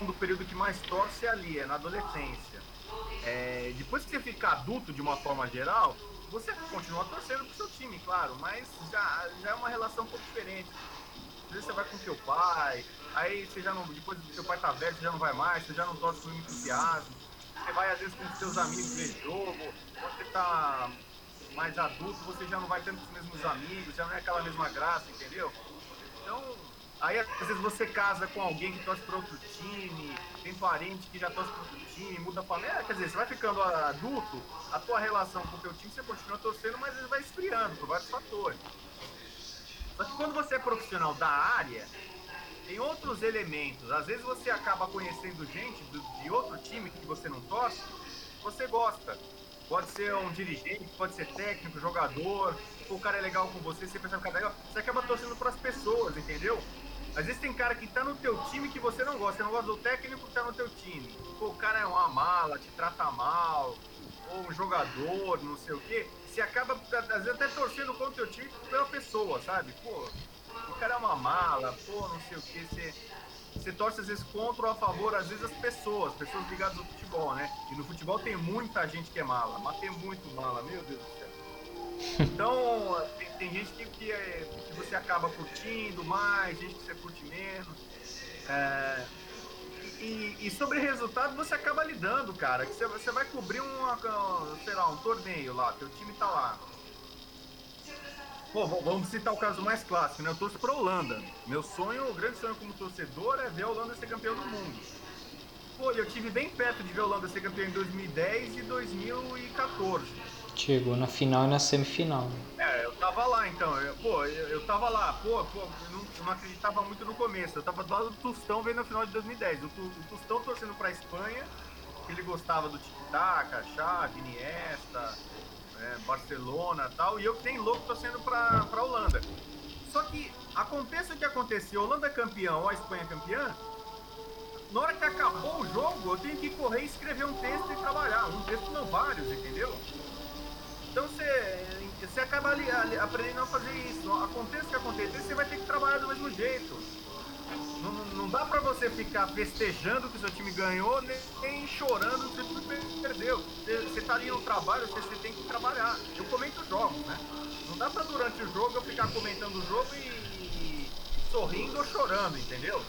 o período que mais torce é ali, é na adolescência. É, depois que você fica adulto de uma forma geral, você continua torcendo pro seu time, claro, mas já, já é uma relação um pouco diferente. Às vezes você vai com seu pai, aí você já não. Depois que seu pai tá velho, você já não vai mais, você já não torce com entusiasmo. Você vai às vezes com seus amigos ver jogo, você tá mais adulto, você já não vai tendo os mesmos amigos, já não é aquela mesma graça, entendeu? Então, Aí às vezes você casa com alguém que torce para outro time, tem parente que já torce para outro time, muda a família. Quer dizer, você vai ficando adulto, a tua relação com o teu time você continua torcendo, mas ele vai esfriando por vários fatores. Só que quando você é profissional da área, tem outros elementos. Às vezes você acaba conhecendo gente de outro time que você não torce, você gosta. Pode ser um dirigente, pode ser técnico, jogador, o cara é legal com você, você percebe que cara é legal, você acaba torcendo para as pessoas, entendeu? Às vezes tem cara que tá no teu time que você não gosta. Você não gosta do técnico que tá no teu time. Pô, o cara é uma mala, te trata mal, ou um jogador, não sei o quê. Você acaba, às vezes, até torcendo contra o teu time pela pessoa, sabe? Pô, o cara é uma mala, pô, não sei o quê. Você, você torce às vezes contra ou a favor, às vezes, as pessoas, pessoas ligadas ao futebol, né? E no futebol tem muita gente que é mala, mas tem muito mala, meu Deus do céu. <laughs> Então, tem, tem gente que, que, é, que, você acaba curtindo mais, gente que você curte menos. É, e, e, sobre resultado você acaba lidando, cara. Que você, você vai cobrir uma, sei lá, um torneio lá, teu time tá lá. Pô, vamos citar o caso mais clássico, né? Eu torço pra Holanda. Meu sonho, o grande sonho como torcedor é ver a Holanda ser campeão do mundo. Pô, eu tive bem perto de ver a Holanda ser campeão em 2010 e 2014. Chegou na final e na semifinal. É, eu tava lá então. Eu, pô, eu, eu tava lá. Pô, pô eu não, eu não, acreditava muito no começo. Eu tava do lado do Tostão vendo a final de 2010. O, o Tostão torcendo pra Espanha, que ele gostava do Tic-Tac, Xavi, Iniesta, é, Barcelona tal. E eu que nem louco torcendo pra, pra Holanda. Só que aconteça o que acontecia, Holanda campeão ou a Espanha campeã, na hora que acabou o jogo, eu tenho que correr e escrever um texto e trabalhar. Um texto não vários, entendeu? Então você, você acaba ali, ali, aprendendo a fazer isso. Aconteça o que acontecer, você vai ter que trabalhar do mesmo jeito. Não, não dá pra você ficar festejando que seu time ganhou, nem, nem chorando que time perdeu. Você, você tá ali no trabalho, você, você, tem que trabalhar. Eu comento jogos, né? Não dá pra durante o jogo eu ficar comentando o jogo e, e sorrindo ou chorando, entendeu?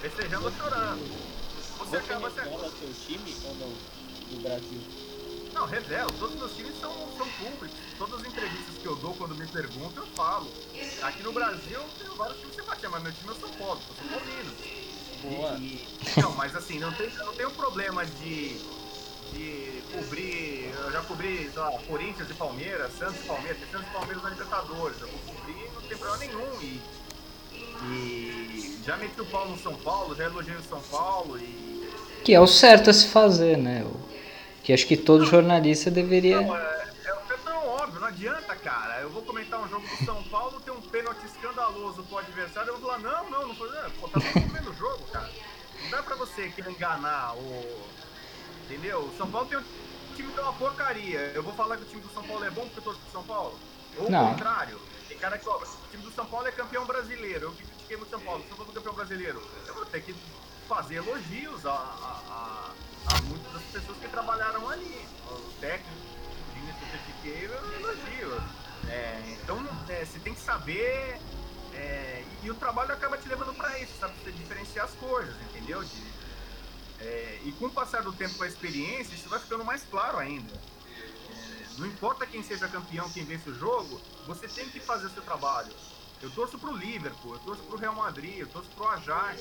Festejando ou chorando. Você, você acaba... Você... seu time ou não? No Brasil? Não, revelo. Todos os meus times são, são públicos. Todas as entrevistas que eu dou quando me perguntam, eu falo. Aqui no Brasil, tem vários times que você mas meu time é São Paulo, eu sou paulino. Boa. E, não, mas assim, não tem, não tem um problema de, de cobrir. Eu já cobri, sei lá, Corinthians e Palmeiras, Santos e Palmeiras, tem Santos e Palmeiras na Libertadores. Eu vou cobrir, não tem problema nenhum. E, e já meti o pau no São Paulo, já elogiei o São Paulo e. Que é o certo a se fazer, né? Que acho que todo jornalista deveria. Não, é, é, é tão óbvio, não adianta, cara. Eu vou comentar um jogo do São Paulo, tem um pênalti escandaloso pro adversário, eu vou falar, não, não, não foi. Pô, tá mundo o jogo, cara. Não dá pra você querer enganar o. Entendeu? O São Paulo tem um time que é uma porcaria. Eu vou falar que o time do São Paulo é bom porque eu torço pro São Paulo? Ou o contrário. Tem cara que, ó, o time do São Paulo é campeão brasileiro. Eu critiquei muito São Paulo. O São Paulo é campeão brasileiro. Eu vou ter que fazer elogios a, a, a a muitas das pessoas que trabalharam ali. O técnico, o certifiqueiro, eu elogio. É, então, é, você tem que saber. É, e o trabalho acaba te levando para isso, sabe? Você diferenciar as coisas, entendeu? De, é, e com o passar do tempo com a experiência, isso vai ficando mais claro ainda. É, não importa quem seja campeão, quem vence o jogo, você tem que fazer o seu trabalho. Eu torço pro Liverpool, eu torço pro Real Madrid, eu torço pro Ajax.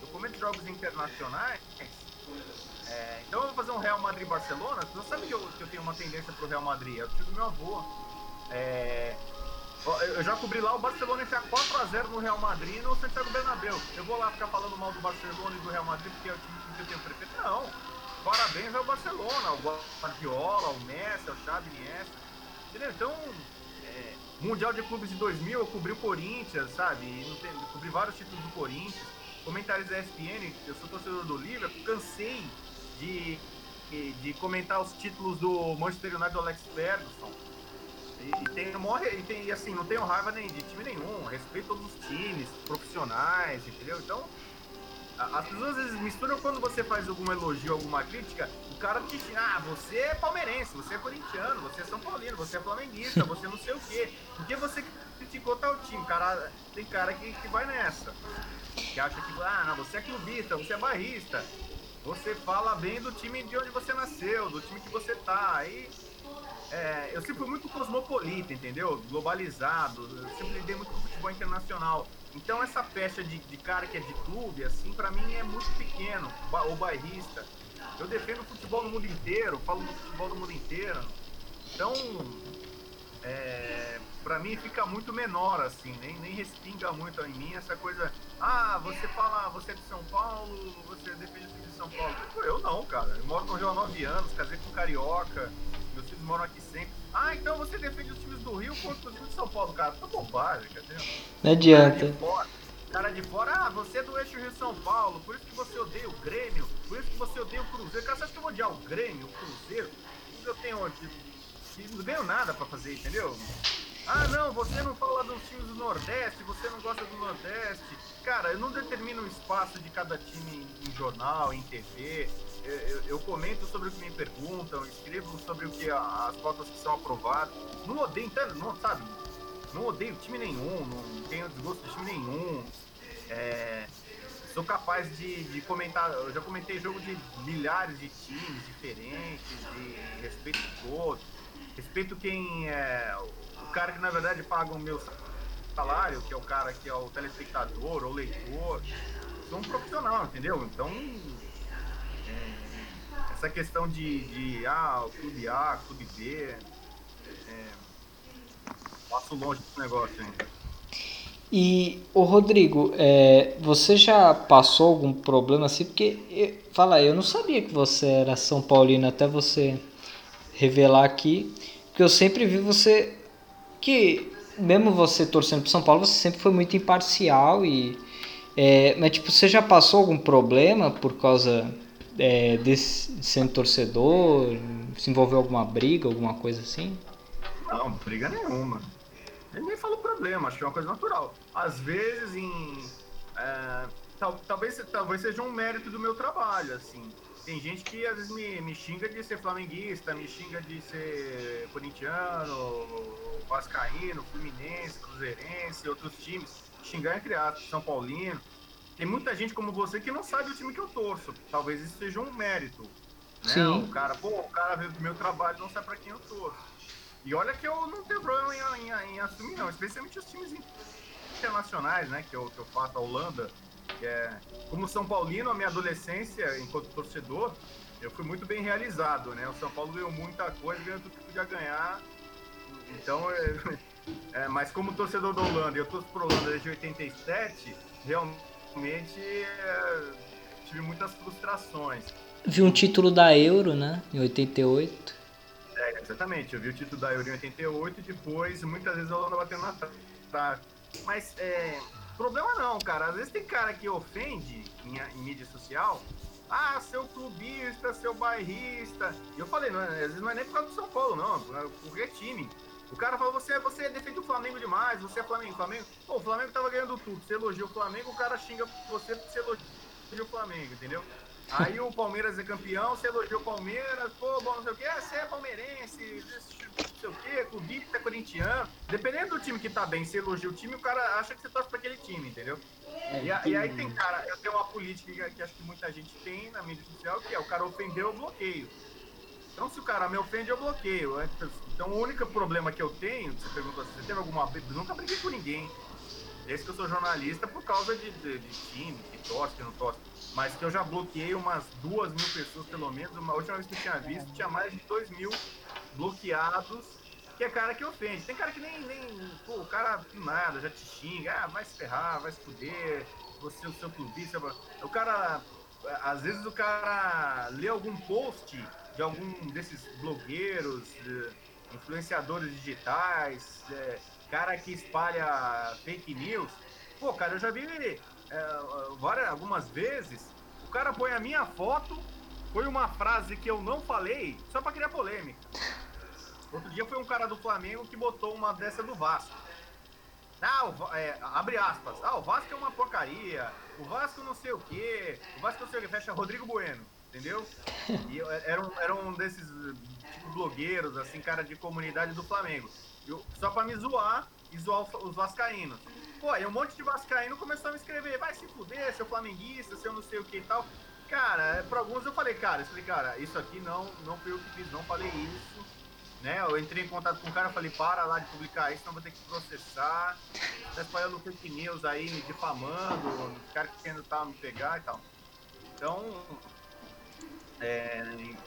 Eu comento jogos internacionais é, então eu vou fazer um Real Madrid-Barcelona. Você sabe que eu, que eu tenho uma tendência pro Real Madrid? É o do meu avô. É, eu já cobri lá o Barcelona enfiar 4x0 no Real Madrid no Santiago Bernabéu. Eu vou lá ficar falando mal do Barcelona e do Real Madrid porque é o time que eu tenho prefeito? Não. Parabéns ao Barcelona, ao Guardiola, ao Messi, ao Xavi, Iniesta. Entendeu? Então, é, Mundial de Clubes de 2000 eu cobri o Corinthians, sabe? Cobri vários títulos do Corinthians. Comentários da ESPN, eu sou torcedor do Liverpool, cansei de, de comentar os títulos do Manchester United do Alex Ferguson. E, e tem, morre, e tem, assim, não tenho raiva nem de time nenhum, respeito todos os times, profissionais, entendeu? Então, as pessoas às vezes misturam quando você faz algum elogio, alguma crítica, o cara te diz, ah, você é palmeirense, você é corintiano, você é São Paulino, você é flamenguista, <laughs> você não sei o quê. Porque você criticou tal time, cara, tem cara que, que vai nessa. Que acha que, ah, não, você é clubista, você é barrista. Você fala bem do time de onde você nasceu, do time que você tá. Aí é, eu sempre fui muito cosmopolita, entendeu? Globalizado, eu sempre lidei muito com futebol internacional. Então essa pecha de, de cara que é de clube, assim, para mim é muito pequeno, o bairrista. Eu defendo o futebol no mundo inteiro, falo do futebol do mundo inteiro. Então, é, para mim fica muito menor, assim, nem, nem respinga muito em mim essa coisa. Ah, você fala, você é de São Paulo, você defende o time de São Paulo. Eu não, cara. Eu moro no Rio há nove anos, casei com carioca, meus filhos moram aqui sempre. Ah, então você defende os times do Rio contra os times de São Paulo, cara. Tá bobagem, quer dizer? Não adianta. Cara de fora, cara de fora, ah, você é do eixo Rio São Paulo, por isso que você odeia o Grêmio, por isso que você odeia o Cruzeiro. Cara, você acha que eu vou odiar o Grêmio, o Cruzeiro? Eu tenho. Não ganho nada pra fazer, entendeu? Ah, não, você não fala dos times do Nordeste, você não gosta do Nordeste. Cara, eu não determino o espaço de cada time em jornal, em TV. Eu, eu, eu comento sobre o que me perguntam, escrevo sobre o que as pautas que são aprovadas. Não odeio, então, não, sabe? Não odeio time nenhum, não tenho desgosto de time nenhum. É, sou capaz de, de, comentar, eu já comentei jogo de milhares de times diferentes, de respeito todos. Respeito quem é cara que na verdade paga o meu salário, que é o cara que é o telespectador ou leitor, sou um profissional, entendeu? Então, é, essa questão de, de ah, clube A, clube B, é, passo longe desse negócio ainda. E, o Rodrigo, é, você já passou algum problema assim? Porque, fala aí, eu não sabia que você era São Paulino até você revelar aqui, porque eu sempre vi você que mesmo você torcendo pro São Paulo, você sempre foi muito imparcial e é, mas tipo, você já passou algum problema por causa é, desse sendo torcedor? Se envolveu alguma briga, alguma coisa assim? Não, briga nenhuma. Eu nem falo problema, acho que é uma coisa natural. Às vezes em. É, tal, talvez, talvez seja um mérito do meu trabalho, assim. Tem gente que às vezes me, me xinga de ser flamenguista, me xinga de ser corintiano, vascaíno, fluminense, cruzeirense, outros times. Xingar entre aspas, São Paulino. Tem muita gente como você que não sabe o time que eu torço. Talvez isso seja um mérito. Né? Sim. O cara, pô, o cara vê do meu trabalho não sabe para quem eu torço. E olha que eu não tenho problema em, em, em, assumir, não. Especialmente os times internacionais, né? Que eu, que eu faço, a Holanda, é, como São Paulino, a minha adolescência, enquanto torcedor, eu fui muito bem realizado, né? O São Paulo ganhou muita coisa, ganhou tudo que podia ganhar. Então, é, <laughs> é, mas como torcedor da Holanda, eu torço pro Holanda desde 87, realmente é, tive muitas frustrações. Vi um título da Euro, né? Em 88. É, exatamente. Eu vi o título da Euro em 88 e depois, muitas vezes, a Holanda batendo na trave. Mas, é, Problema não, cara. Às vezes tem cara que ofende em, em mídia social. Ah, seu clubista, seu bairrista. E eu falei, não, às vezes não é nem por causa do São Paulo, não. É por qualquer time. O cara fala, você, você defende o Flamengo demais, você é Flamengo. Flamengo. Pô, o Flamengo tava ganhando tudo. Você elogia o Flamengo, o cara xinga você porque você elogia o Flamengo, entendeu? Aí o Palmeiras é campeão, você elogia o Palmeiras, pô, bom, não sei o quê, você é palmeirense, sei o quê, clubista, corintiano. Dependendo do time que tá bem, você elogia o time, o cara acha que você torce pra aquele time, entendeu? É, e, e, aí tem cara, eu tenho uma política que acho que muita gente tem na mídia social, que é o cara ofendeu, eu bloqueio. Então se o cara me ofende, eu bloqueio. Então o único problema que eu tenho, você perguntou se você teve alguma briga, nunca briguei com ninguém. Esse que eu sou jornalista por causa de, de, de time, que torce, que não torce. Mas que eu já bloqueei umas duas mil pessoas, pelo menos. Uma última vez que eu tinha visto, tinha mais de dois mil bloqueados, que é cara que ofende. Tem cara que nem, nem pô, o cara nada, já te xinga, ah, vai se ferrar, vai se fuder, você, o seu clubista. O cara, às vezes o cara lê algum post de algum desses blogueiros, influenciadores digitais, é, cara que espalha fake news. Pô, cara, eu já vi é, várias, algumas vezes, o cara põe a minha foto, foi uma frase que eu não falei, só pra criar polêmica. Outro dia foi um cara do Flamengo que botou uma dessa do Vasco. Ah, o, é, abre aspas. Ah, o Vasco é uma porcaria. O Vasco não sei o quê. O Vasco não sei o quê. Fecha Rodrigo Bueno. Entendeu? <laughs> E era um, era um desses tipo, blogueiros, assim, cara de comunidade do Flamengo. Eu, só pra me zoar e zoar os vascaínos. Pô, aí um monte de vascaíno começou a me escrever, vai se fuder, seu flamenguista, seu não sei o que e tal. Cara, para alguns eu falei, cara, eu falei, cara, isso aqui não, não fui eu que fiz, não falei isso. Né? Eu entrei em contato com o cara, falei, para lá de publicar isso, não vou ter que processar. Tá espalhando fake news aí, me difamando, os caras que querem tá me pegar e tal. Então, é,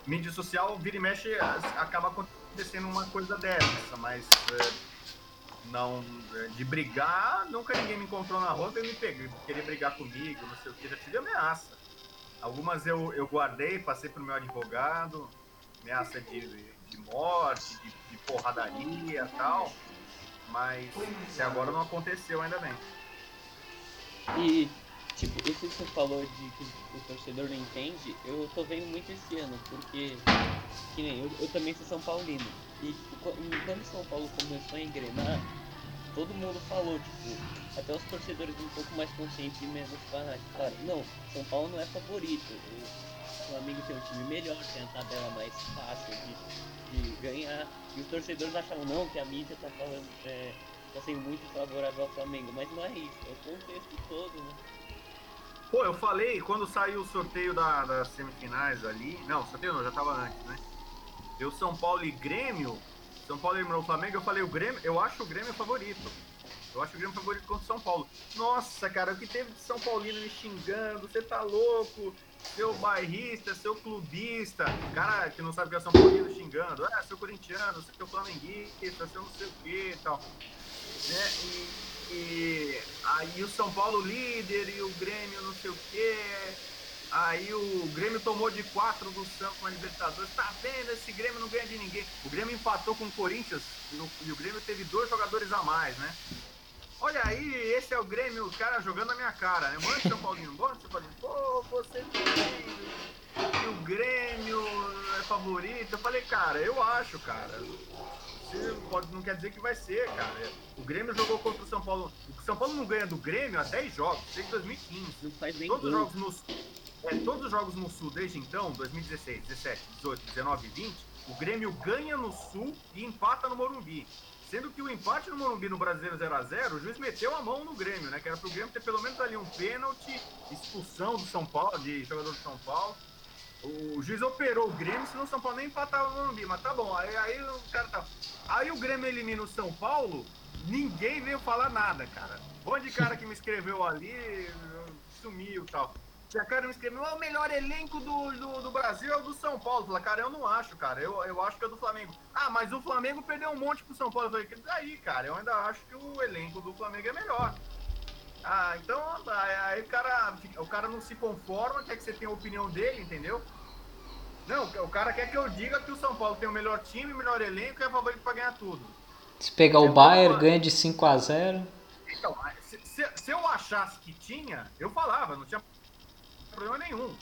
mídia social, vira e mexe, acaba acontecendo uma coisa dessa, mas é, não é, de brigar, nunca ninguém me encontrou na rua e me pegou, queria brigar comigo, não sei o que, já tive ameaça. Algumas eu, eu guardei, passei pro meu advogado, ameaça de, de morte, de, de porradaria e tal, mas até agora não aconteceu, ainda bem. E Tipo, isso que você falou de que o torcedor não entende, eu tô vendo muito esse ano, porque, que nem eu, eu também sou São Paulino. E quando São Paulo começou a engrenar, todo mundo falou, tipo, até os torcedores um pouco mais conscientes e menos fanáticos falaram, não, São Paulo não é favorito. O Flamengo tem um time melhor, tem a tabela mais fácil de, de ganhar. E os torcedores achavam não, que a mídia tá falando, é, tá sendo muito favorável ao Flamengo, mas não é isso, é o contexto todo, né? Pô, eu falei quando saiu o sorteio da, das semifinais ali. Não, sorteio não, já tava antes, né? Deu São Paulo e Grêmio. São Paulo eliminou o Flamengo. Eu falei, o Grêmio, eu acho o Grêmio favorito. Eu acho o Grêmio favorito contra o São Paulo. Nossa, cara, o que teve de São Paulino me xingando, você tá louco, seu bairrista, seu clubista, cara que não sabe o que é São Paulino xingando, é, seu corintiano, seu flamenguista, seu não sei o que e tal. Né? E, e aí o São Paulo líder e o Grêmio não sei o quê. Aí o Grêmio tomou de 4 do Santos na Libertadores. Tá vendo? Esse Grêmio não ganha de ninguém. O Grêmio empatou com o Corinthians e o Grêmio teve dois jogadores a mais, né? Olha aí, esse é o Grêmio, os caras jogando na minha cara, né? Mano, São Paulinho, bora, São Paulinho. Pô, você também. E o Grêmio é favorito. Eu falei, cara, eu acho, cara pode, não quer dizer que vai ser, cara. O Grêmio jogou contra o São Paulo. O São Paulo não ganha do Grêmio há 10 jogos, desde 2015. Não faz nem todos os jogos no é, todos os jogos no Sul desde então, 2016, 17, 18, 19 e 20, o Grêmio ganha no Sul e empata no Morumbi. Sendo que o empate no Morumbi no Brasileiro 0x0, o juiz meteu a mão no Grêmio, né? Que era pro Grêmio ter pelo menos ali um pênalti, expulsão do São Paulo, de jogador do São Paulo. O juiz operou o Grêmio, senão o São Paulo nem empatava no Morumbi. Mas tá bom, aí, aí o cara tá. Aí o Grêmio elimina o São Paulo, ninguém veio falar nada, cara. Um monte de cara que me escreveu ali sumiu e tal. A cara me escreveu, o melhor elenco do, do, do, Brasil é o do São Paulo. Fala, cara, eu não acho, cara. Eu, eu acho que é do Flamengo. Ah, mas o Flamengo perdeu um monte pro São Paulo. Eu falei, daí, cara, eu ainda acho que o elenco do Flamengo é melhor. Ah, então aí o cara, o cara não se conforma, quer que você tenha a opinião dele, entendeu? Não, o cara quer que eu diga que o São Paulo tem o melhor time, o melhor elenco e é favorito pra ganhar tudo. Se pegar o Bayern, ganha de 5 a 0 Então, se, se, se, eu achasse que tinha, eu falava, não tinha problema nenhum.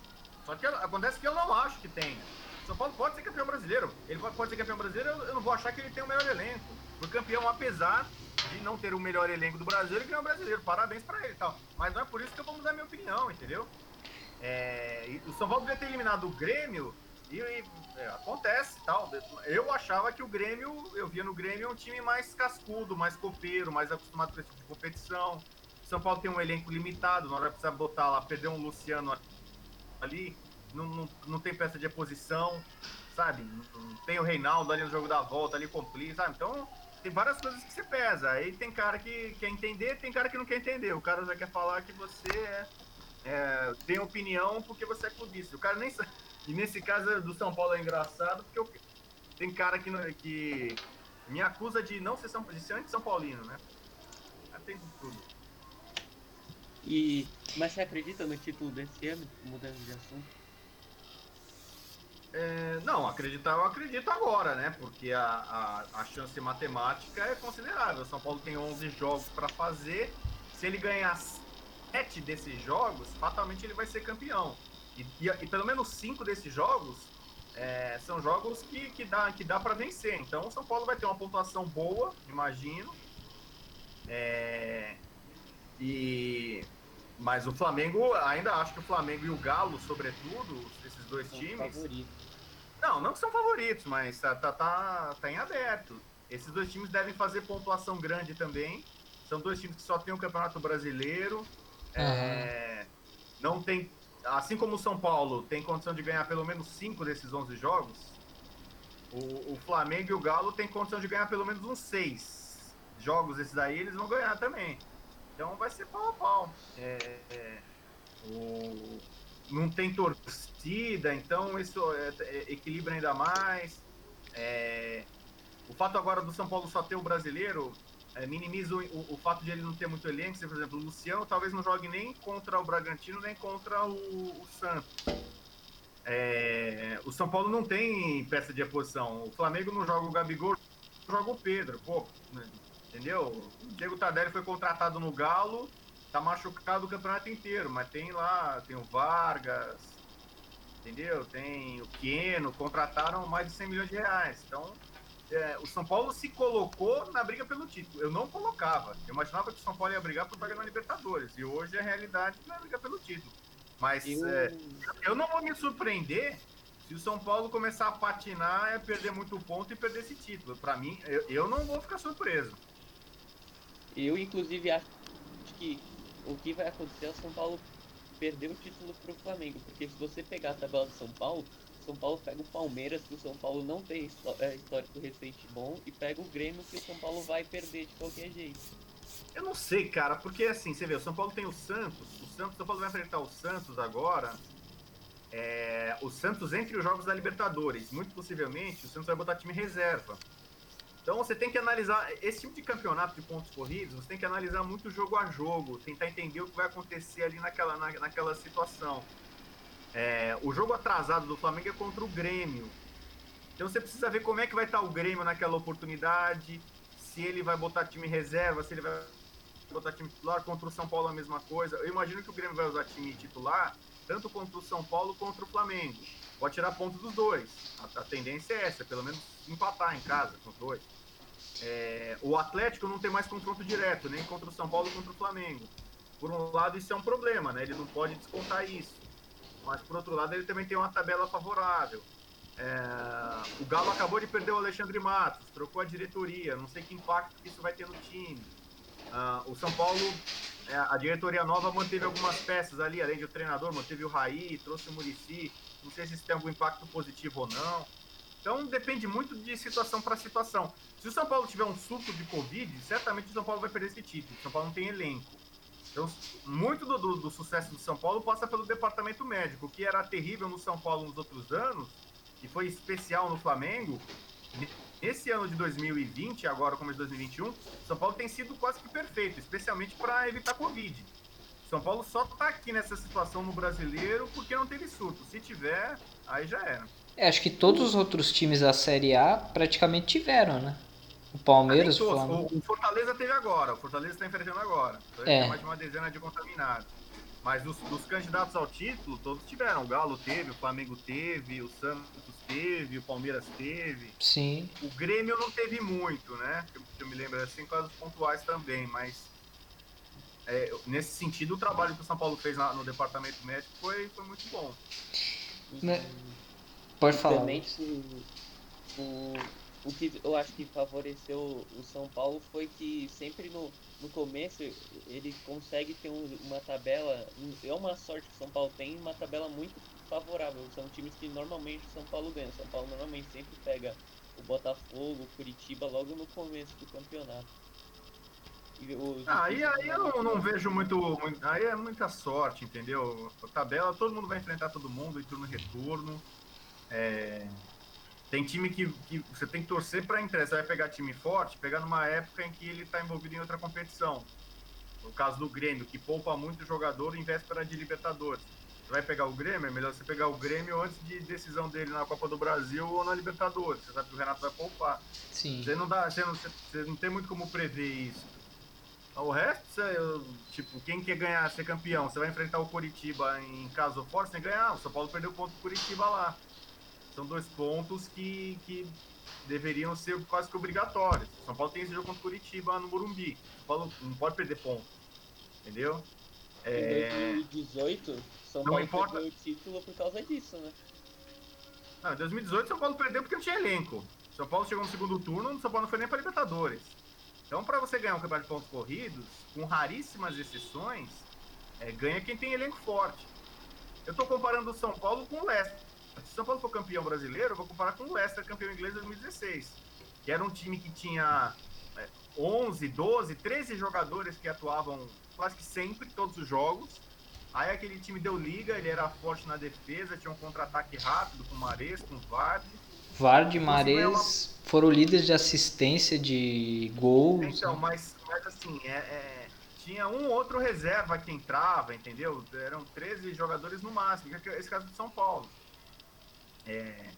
Só que acontece que eu não acho que tenha. São Paulo pode ser campeão brasileiro. Ele pode, ser campeão brasileiro, eu, não vou achar que ele tem o melhor elenco. Foi campeão apesar de não ter o melhor elenco do Brasil, ele ganhou o brasileiro. Parabéns pra ele e tal. Mas não é por isso que eu vou mudar minha opinião, entendeu? É, o São Paulo devia ter eliminado o Grêmio e, e é, acontece tal. Eu achava que o Grêmio, eu via no Grêmio um time mais cascudo, mais copeiro, mais acostumado com esse tipo de competição. São Paulo tem um elenco limitado, na que precisa botar lá, perder um Luciano ali, não, não, não tem peça de reposição, sabe? Não, tem o Reinaldo ali no jogo da volta, ali complica, sabe? Então tem várias coisas que você pesa. Aí tem cara que quer entender, tem cara que não quer entender. O cara já quer falar que você é, é, tem opinião porque você é clubista. O cara nem sabe. E nesse caso do São Paulo é engraçado porque eu, tem cara que, que me acusa de não ser São, de ser anti-São Paulino, né? Tem tudo. E, mas você acredita no título desse ano, mudando de assunto? É, não, acreditar eu acredito agora, né? Porque a, a, a chance matemática é considerável. O São Paulo tem 11 jogos para fazer. Se ele ganhar 7 desses jogos, fatalmente ele vai ser campeão. E, e, e pelo menos 5 desses jogos é, são jogos que, que dá, que dá para vencer. Então o São Paulo vai ter uma pontuação boa, imagino. É, e mas o Flamengo, ainda acho que o Flamengo e o Galo, sobretudo, esses dois são times. Favoritos. Não, não que são favoritos, mas tá, tá, tá, tá em aberto. Esses dois times devem fazer pontuação grande também. São dois times que só tem o Campeonato Brasileiro. Uhum. É, não tem. assim como o São Paulo tem condição de ganhar pelo menos 5 desses 11 jogos, o, o Flamengo e o Galo tem condição de ganhar pelo menos uns 6 jogos esses daí, eles vão ganhar também. Então vai ser pau a pau. É, é, o, não tem torcida, então isso é, é, equilibra ainda mais. É, o fato agora do São Paulo só ter o brasileiro é, minimiza o, o, fato de ele não ter muito elenco. Por exemplo, o Luciano talvez não jogue nem contra o Bragantino, nem contra o, o Santos. O São Paulo não tem peça de reposição. O Flamengo não joga o Gabigol, joga o Pedro. Pô, entendeu? O Diego Tardelli foi contratado no Galo, tá machucado o campeonato inteiro, mas tem lá, tem o Vargas, entendeu? Tem o Queno, contrataram mais de 100 milhões de reais. Então, é, o São Paulo se colocou na briga pelo título. Eu não colocava. Eu imaginava que o São Paulo ia brigar por vaga na Libertadores. E hoje é a realidade que vai brigar pelo título. Mas eu... É, eu não vou me surpreender se o São Paulo começar a patinar, é perder muito ponto e perder esse título. Para mim, eu, eu não vou ficar surpreso. Eu, inclusive, acho que o que vai acontecer é o São Paulo perder o título pro Flamengo. Porque se você pegar a tabela do São Paulo, são Paulo pega o Palmeiras, que o São Paulo não tem é, histórico recente bom, e pega o Grêmio, que o São Paulo vai perder de qualquer jeito. Eu não sei, cara, porque assim, você vê, o São Paulo tem o Santos, o Santos, São Paulo vai enfrentar o Santos agora. É, o Santos entre os jogos da Libertadores. Muito possivelmente o Santos vai botar time reserva. Então você tem que analisar esse tipo de campeonato de pontos corridos, você tem que analisar muito jogo a jogo, tentar entender o que vai acontecer ali naquela, na, naquela situação. É, o jogo atrasado do Flamengo é contra o Grêmio. Então você precisa ver como é que vai estar o Grêmio naquela oportunidade, se ele vai botar time reserva, se ele vai botar time titular, contra o São Paulo a mesma coisa. Eu imagino que o Grêmio vai usar time titular, tanto contra o São Paulo contra o Flamengo. Pode tirar ponto dos dois. A, a tendência é essa, pelo menos empatar em casa com os dois. É, o Atlético não tem mais confronto direto, nem contra o São Paulo contra o Flamengo. Por um lado, isso é um problema, né? Ele não pode descontar isso mas por outro lado ele também tem uma tabela favorável. É, o Galo acabou de perder o Alexandre Matos, trocou a diretoria, não sei que impacto que isso vai ter no time. Uh, o São Paulo, é, a diretoria nova manteve algumas peças ali, além do treinador, manteve o Raí, trouxe o Murici, não sei se isso tem algum impacto positivo ou não. Então depende muito de situação para situação. Se o São Paulo tiver um surto de Covid, certamente o São Paulo vai perder esse título. O São Paulo não tem elenco. Então, muito do, do, do, sucesso do São Paulo passa pelo departamento médico, que era terrível no São Paulo nos outros anos, e foi especial no Flamengo. Esse ano de 2020, agora como de 2021, São Paulo tem sido quase que perfeito, especialmente para evitar Covid. São Paulo só está aqui nessa situação no brasileiro porque não teve surto. Se tiver, aí já era. É, acho que todos os outros times da Série A praticamente tiveram, né? O Palmeiras, o Flamengo. O Fortaleza teve agora, o Fortaleza está enfrentando agora. Então é. Tem mais de uma dezena de contaminados. Mas dos, dos, candidatos ao título, todos tiveram. O Galo teve, o Flamengo teve, o Santos teve, o Palmeiras teve. Sim. O Grêmio não teve muito, né? Eu, eu me lembro assim, casos pontuais também, mas é, nesse sentido, o trabalho que o São Paulo fez no departamento médico foi, foi muito bom. Né? Pode falar. o, o que eu acho que favoreceu o São Paulo foi que sempre no, no começo ele consegue ter um, uma tabela. É uma sorte que o São Paulo tem, uma tabela muito favorável. São times que normalmente o São Paulo ganha. O São Paulo normalmente sempre pega o Botafogo, o Curitiba logo no começo do campeonato. Ah, aí, aí eu não, não vejo muito, muito, Aí é muita sorte, entendeu? A tabela, todo mundo vai enfrentar todo mundo em turno e retorno. É, tem time que, que você tem que torcer para entrar. Você vai pegar time forte, pegar numa época em que ele está envolvido em outra competição. No caso do Grêmio, que poupa muito jogador em véspera de Libertadores. Você vai pegar o Grêmio, é melhor você pegar o Grêmio antes de decisão dele na Copa do Brasil ou na Libertadores. Você sabe que o Renato vai poupar. Sim. Você não, dá, você não, você não tem muito como prever isso. O resto, tipo, quem quer ganhar, ser campeão, você vai enfrentar o Curitiba em caso forte, que ganhar. O São Paulo perdeu ponto do Curitiba lá. São dois pontos que, que deveriam ser quase que obrigatórios. São Paulo tem esse jogo contra o Curitiba no Morumbi. São Paulo não pode perder ponto. Entendeu? É... Em 2018, São não Paulo importa. perdeu o título por causa disso, né? Não, em 2018 São Paulo perdeu porque não tinha elenco. São Paulo chegou no segundo turno, São Paulo não foi nem para Libertadores. Então, para você ganhar um campeonato de pontos corridos, com raríssimas exceções, é, ganha quem tem elenco forte. Eu tô comparando o São Paulo com o Leicester. Se o São Paulo for campeão brasileiro, eu vou comparar com o Leicester, campeão inglês de 2016. Que era um time que tinha 11, 12, 13 jogadores que atuavam quase que sempre, todos os jogos. Aí aquele time deu liga, ele era forte na defesa, tinha um contra-ataque rápido com o Mares, com o Vardy. Vardy e Mares foram líderes de assistência de gols. Então, né? mas, mas assim, é, é, tinha um outro reserva que entrava, entendeu? Eram 13 jogadores no máximo, que é esse caso do São Paulo. É,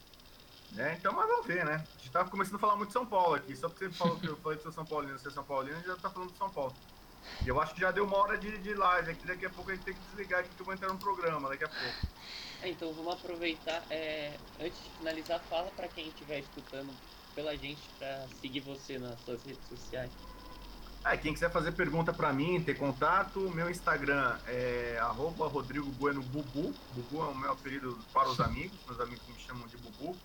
né? Então, mas vamos ver, né? A gente tava começando a falar muito de São Paulo aqui, só porque você falou que eu falei de São Paulino, ser São Paulino, já tá falando de São Paulo. E eu acho que já deu uma hora de, de live aqui, daqui a pouco a gente tem que desligar aqui que eu vou entrar no programa, daqui a pouco. É, então vamos aproveitar, é, antes de finalizar, fala para quem estiver escutando pela gente para seguir você nas suas redes sociais. Ah, quem quiser fazer pergunta para mim, ter contato, meu Instagram é arroba Rodrigo Bueno Bubu. Bubu é o meu apelido para os amigos, meus amigos me chamam de Bubu.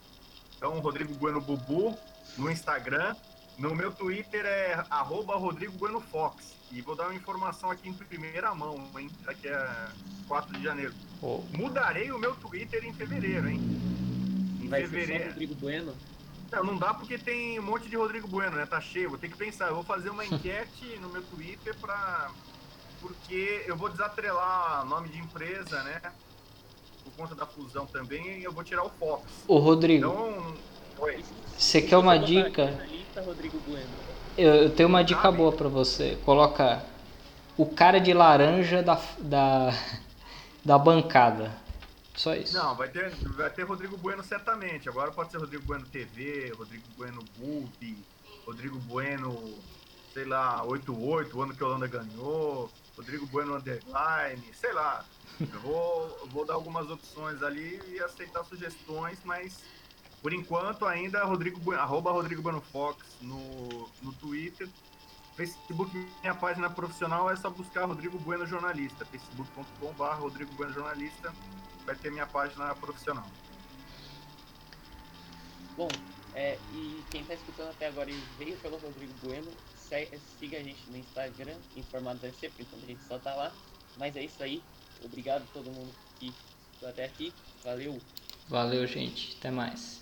Então, Rodrigo Bueno Bubu no Instagram. No meu Twitter é arroba Rodrigo Bueno Fox. E vou dar uma informação aqui em primeira mão, hein? Daqui a 4 de janeiro. Oh. Mudarei o meu Twitter em fevereiro, hein? Em Vai ser só fevereiro. Rodrigo Bueno? Não, não dá porque tem um monte de Rodrigo Bueno, né? Tá cheio. Vou ter que pensar. Eu vou fazer uma enquete no meu Twitter pra. Porque eu vou desatrelar nome de empresa, né? Por conta da fusão também, e eu vou tirar o Fox. Ô Rodrigo, Então. Oi. você quer uma dica? lista, Bueno. Eu, eu tenho uma dica Ah, boa pra você. Coloca o cara de laranja da, da, <laughs> da bancada. Só isso. Não, vai ter, vai ter Rodrigo Bueno certamente. Agora pode ser Rodrigo Bueno TV, Rodrigo Bueno Bulb, Rodrigo Bueno, sei lá, 88, o ano que a Holanda ganhou, Rodrigo Bueno Underline, sei lá. Eu vou, vou dar algumas opções ali e aceitar sugestões, mas por enquanto ainda Rodrigo arroba Rodrigo Bueno Fox no, no Twitter. Facebook, minha página profissional é só buscar Rodrigo Bueno Jornalista, facebook.com.br Rodrigo Bueno Jornalista vai ter minha página profissional. Bom, é, e quem tá escutando até agora e veio pelo Rodrigo Bueno, siga a gente no Instagram, informado deve ser, porque a gente só tá lá. Mas é isso aí. Obrigado a todo mundo que escutou até aqui. Valeu! Valeu, gente. Até mais.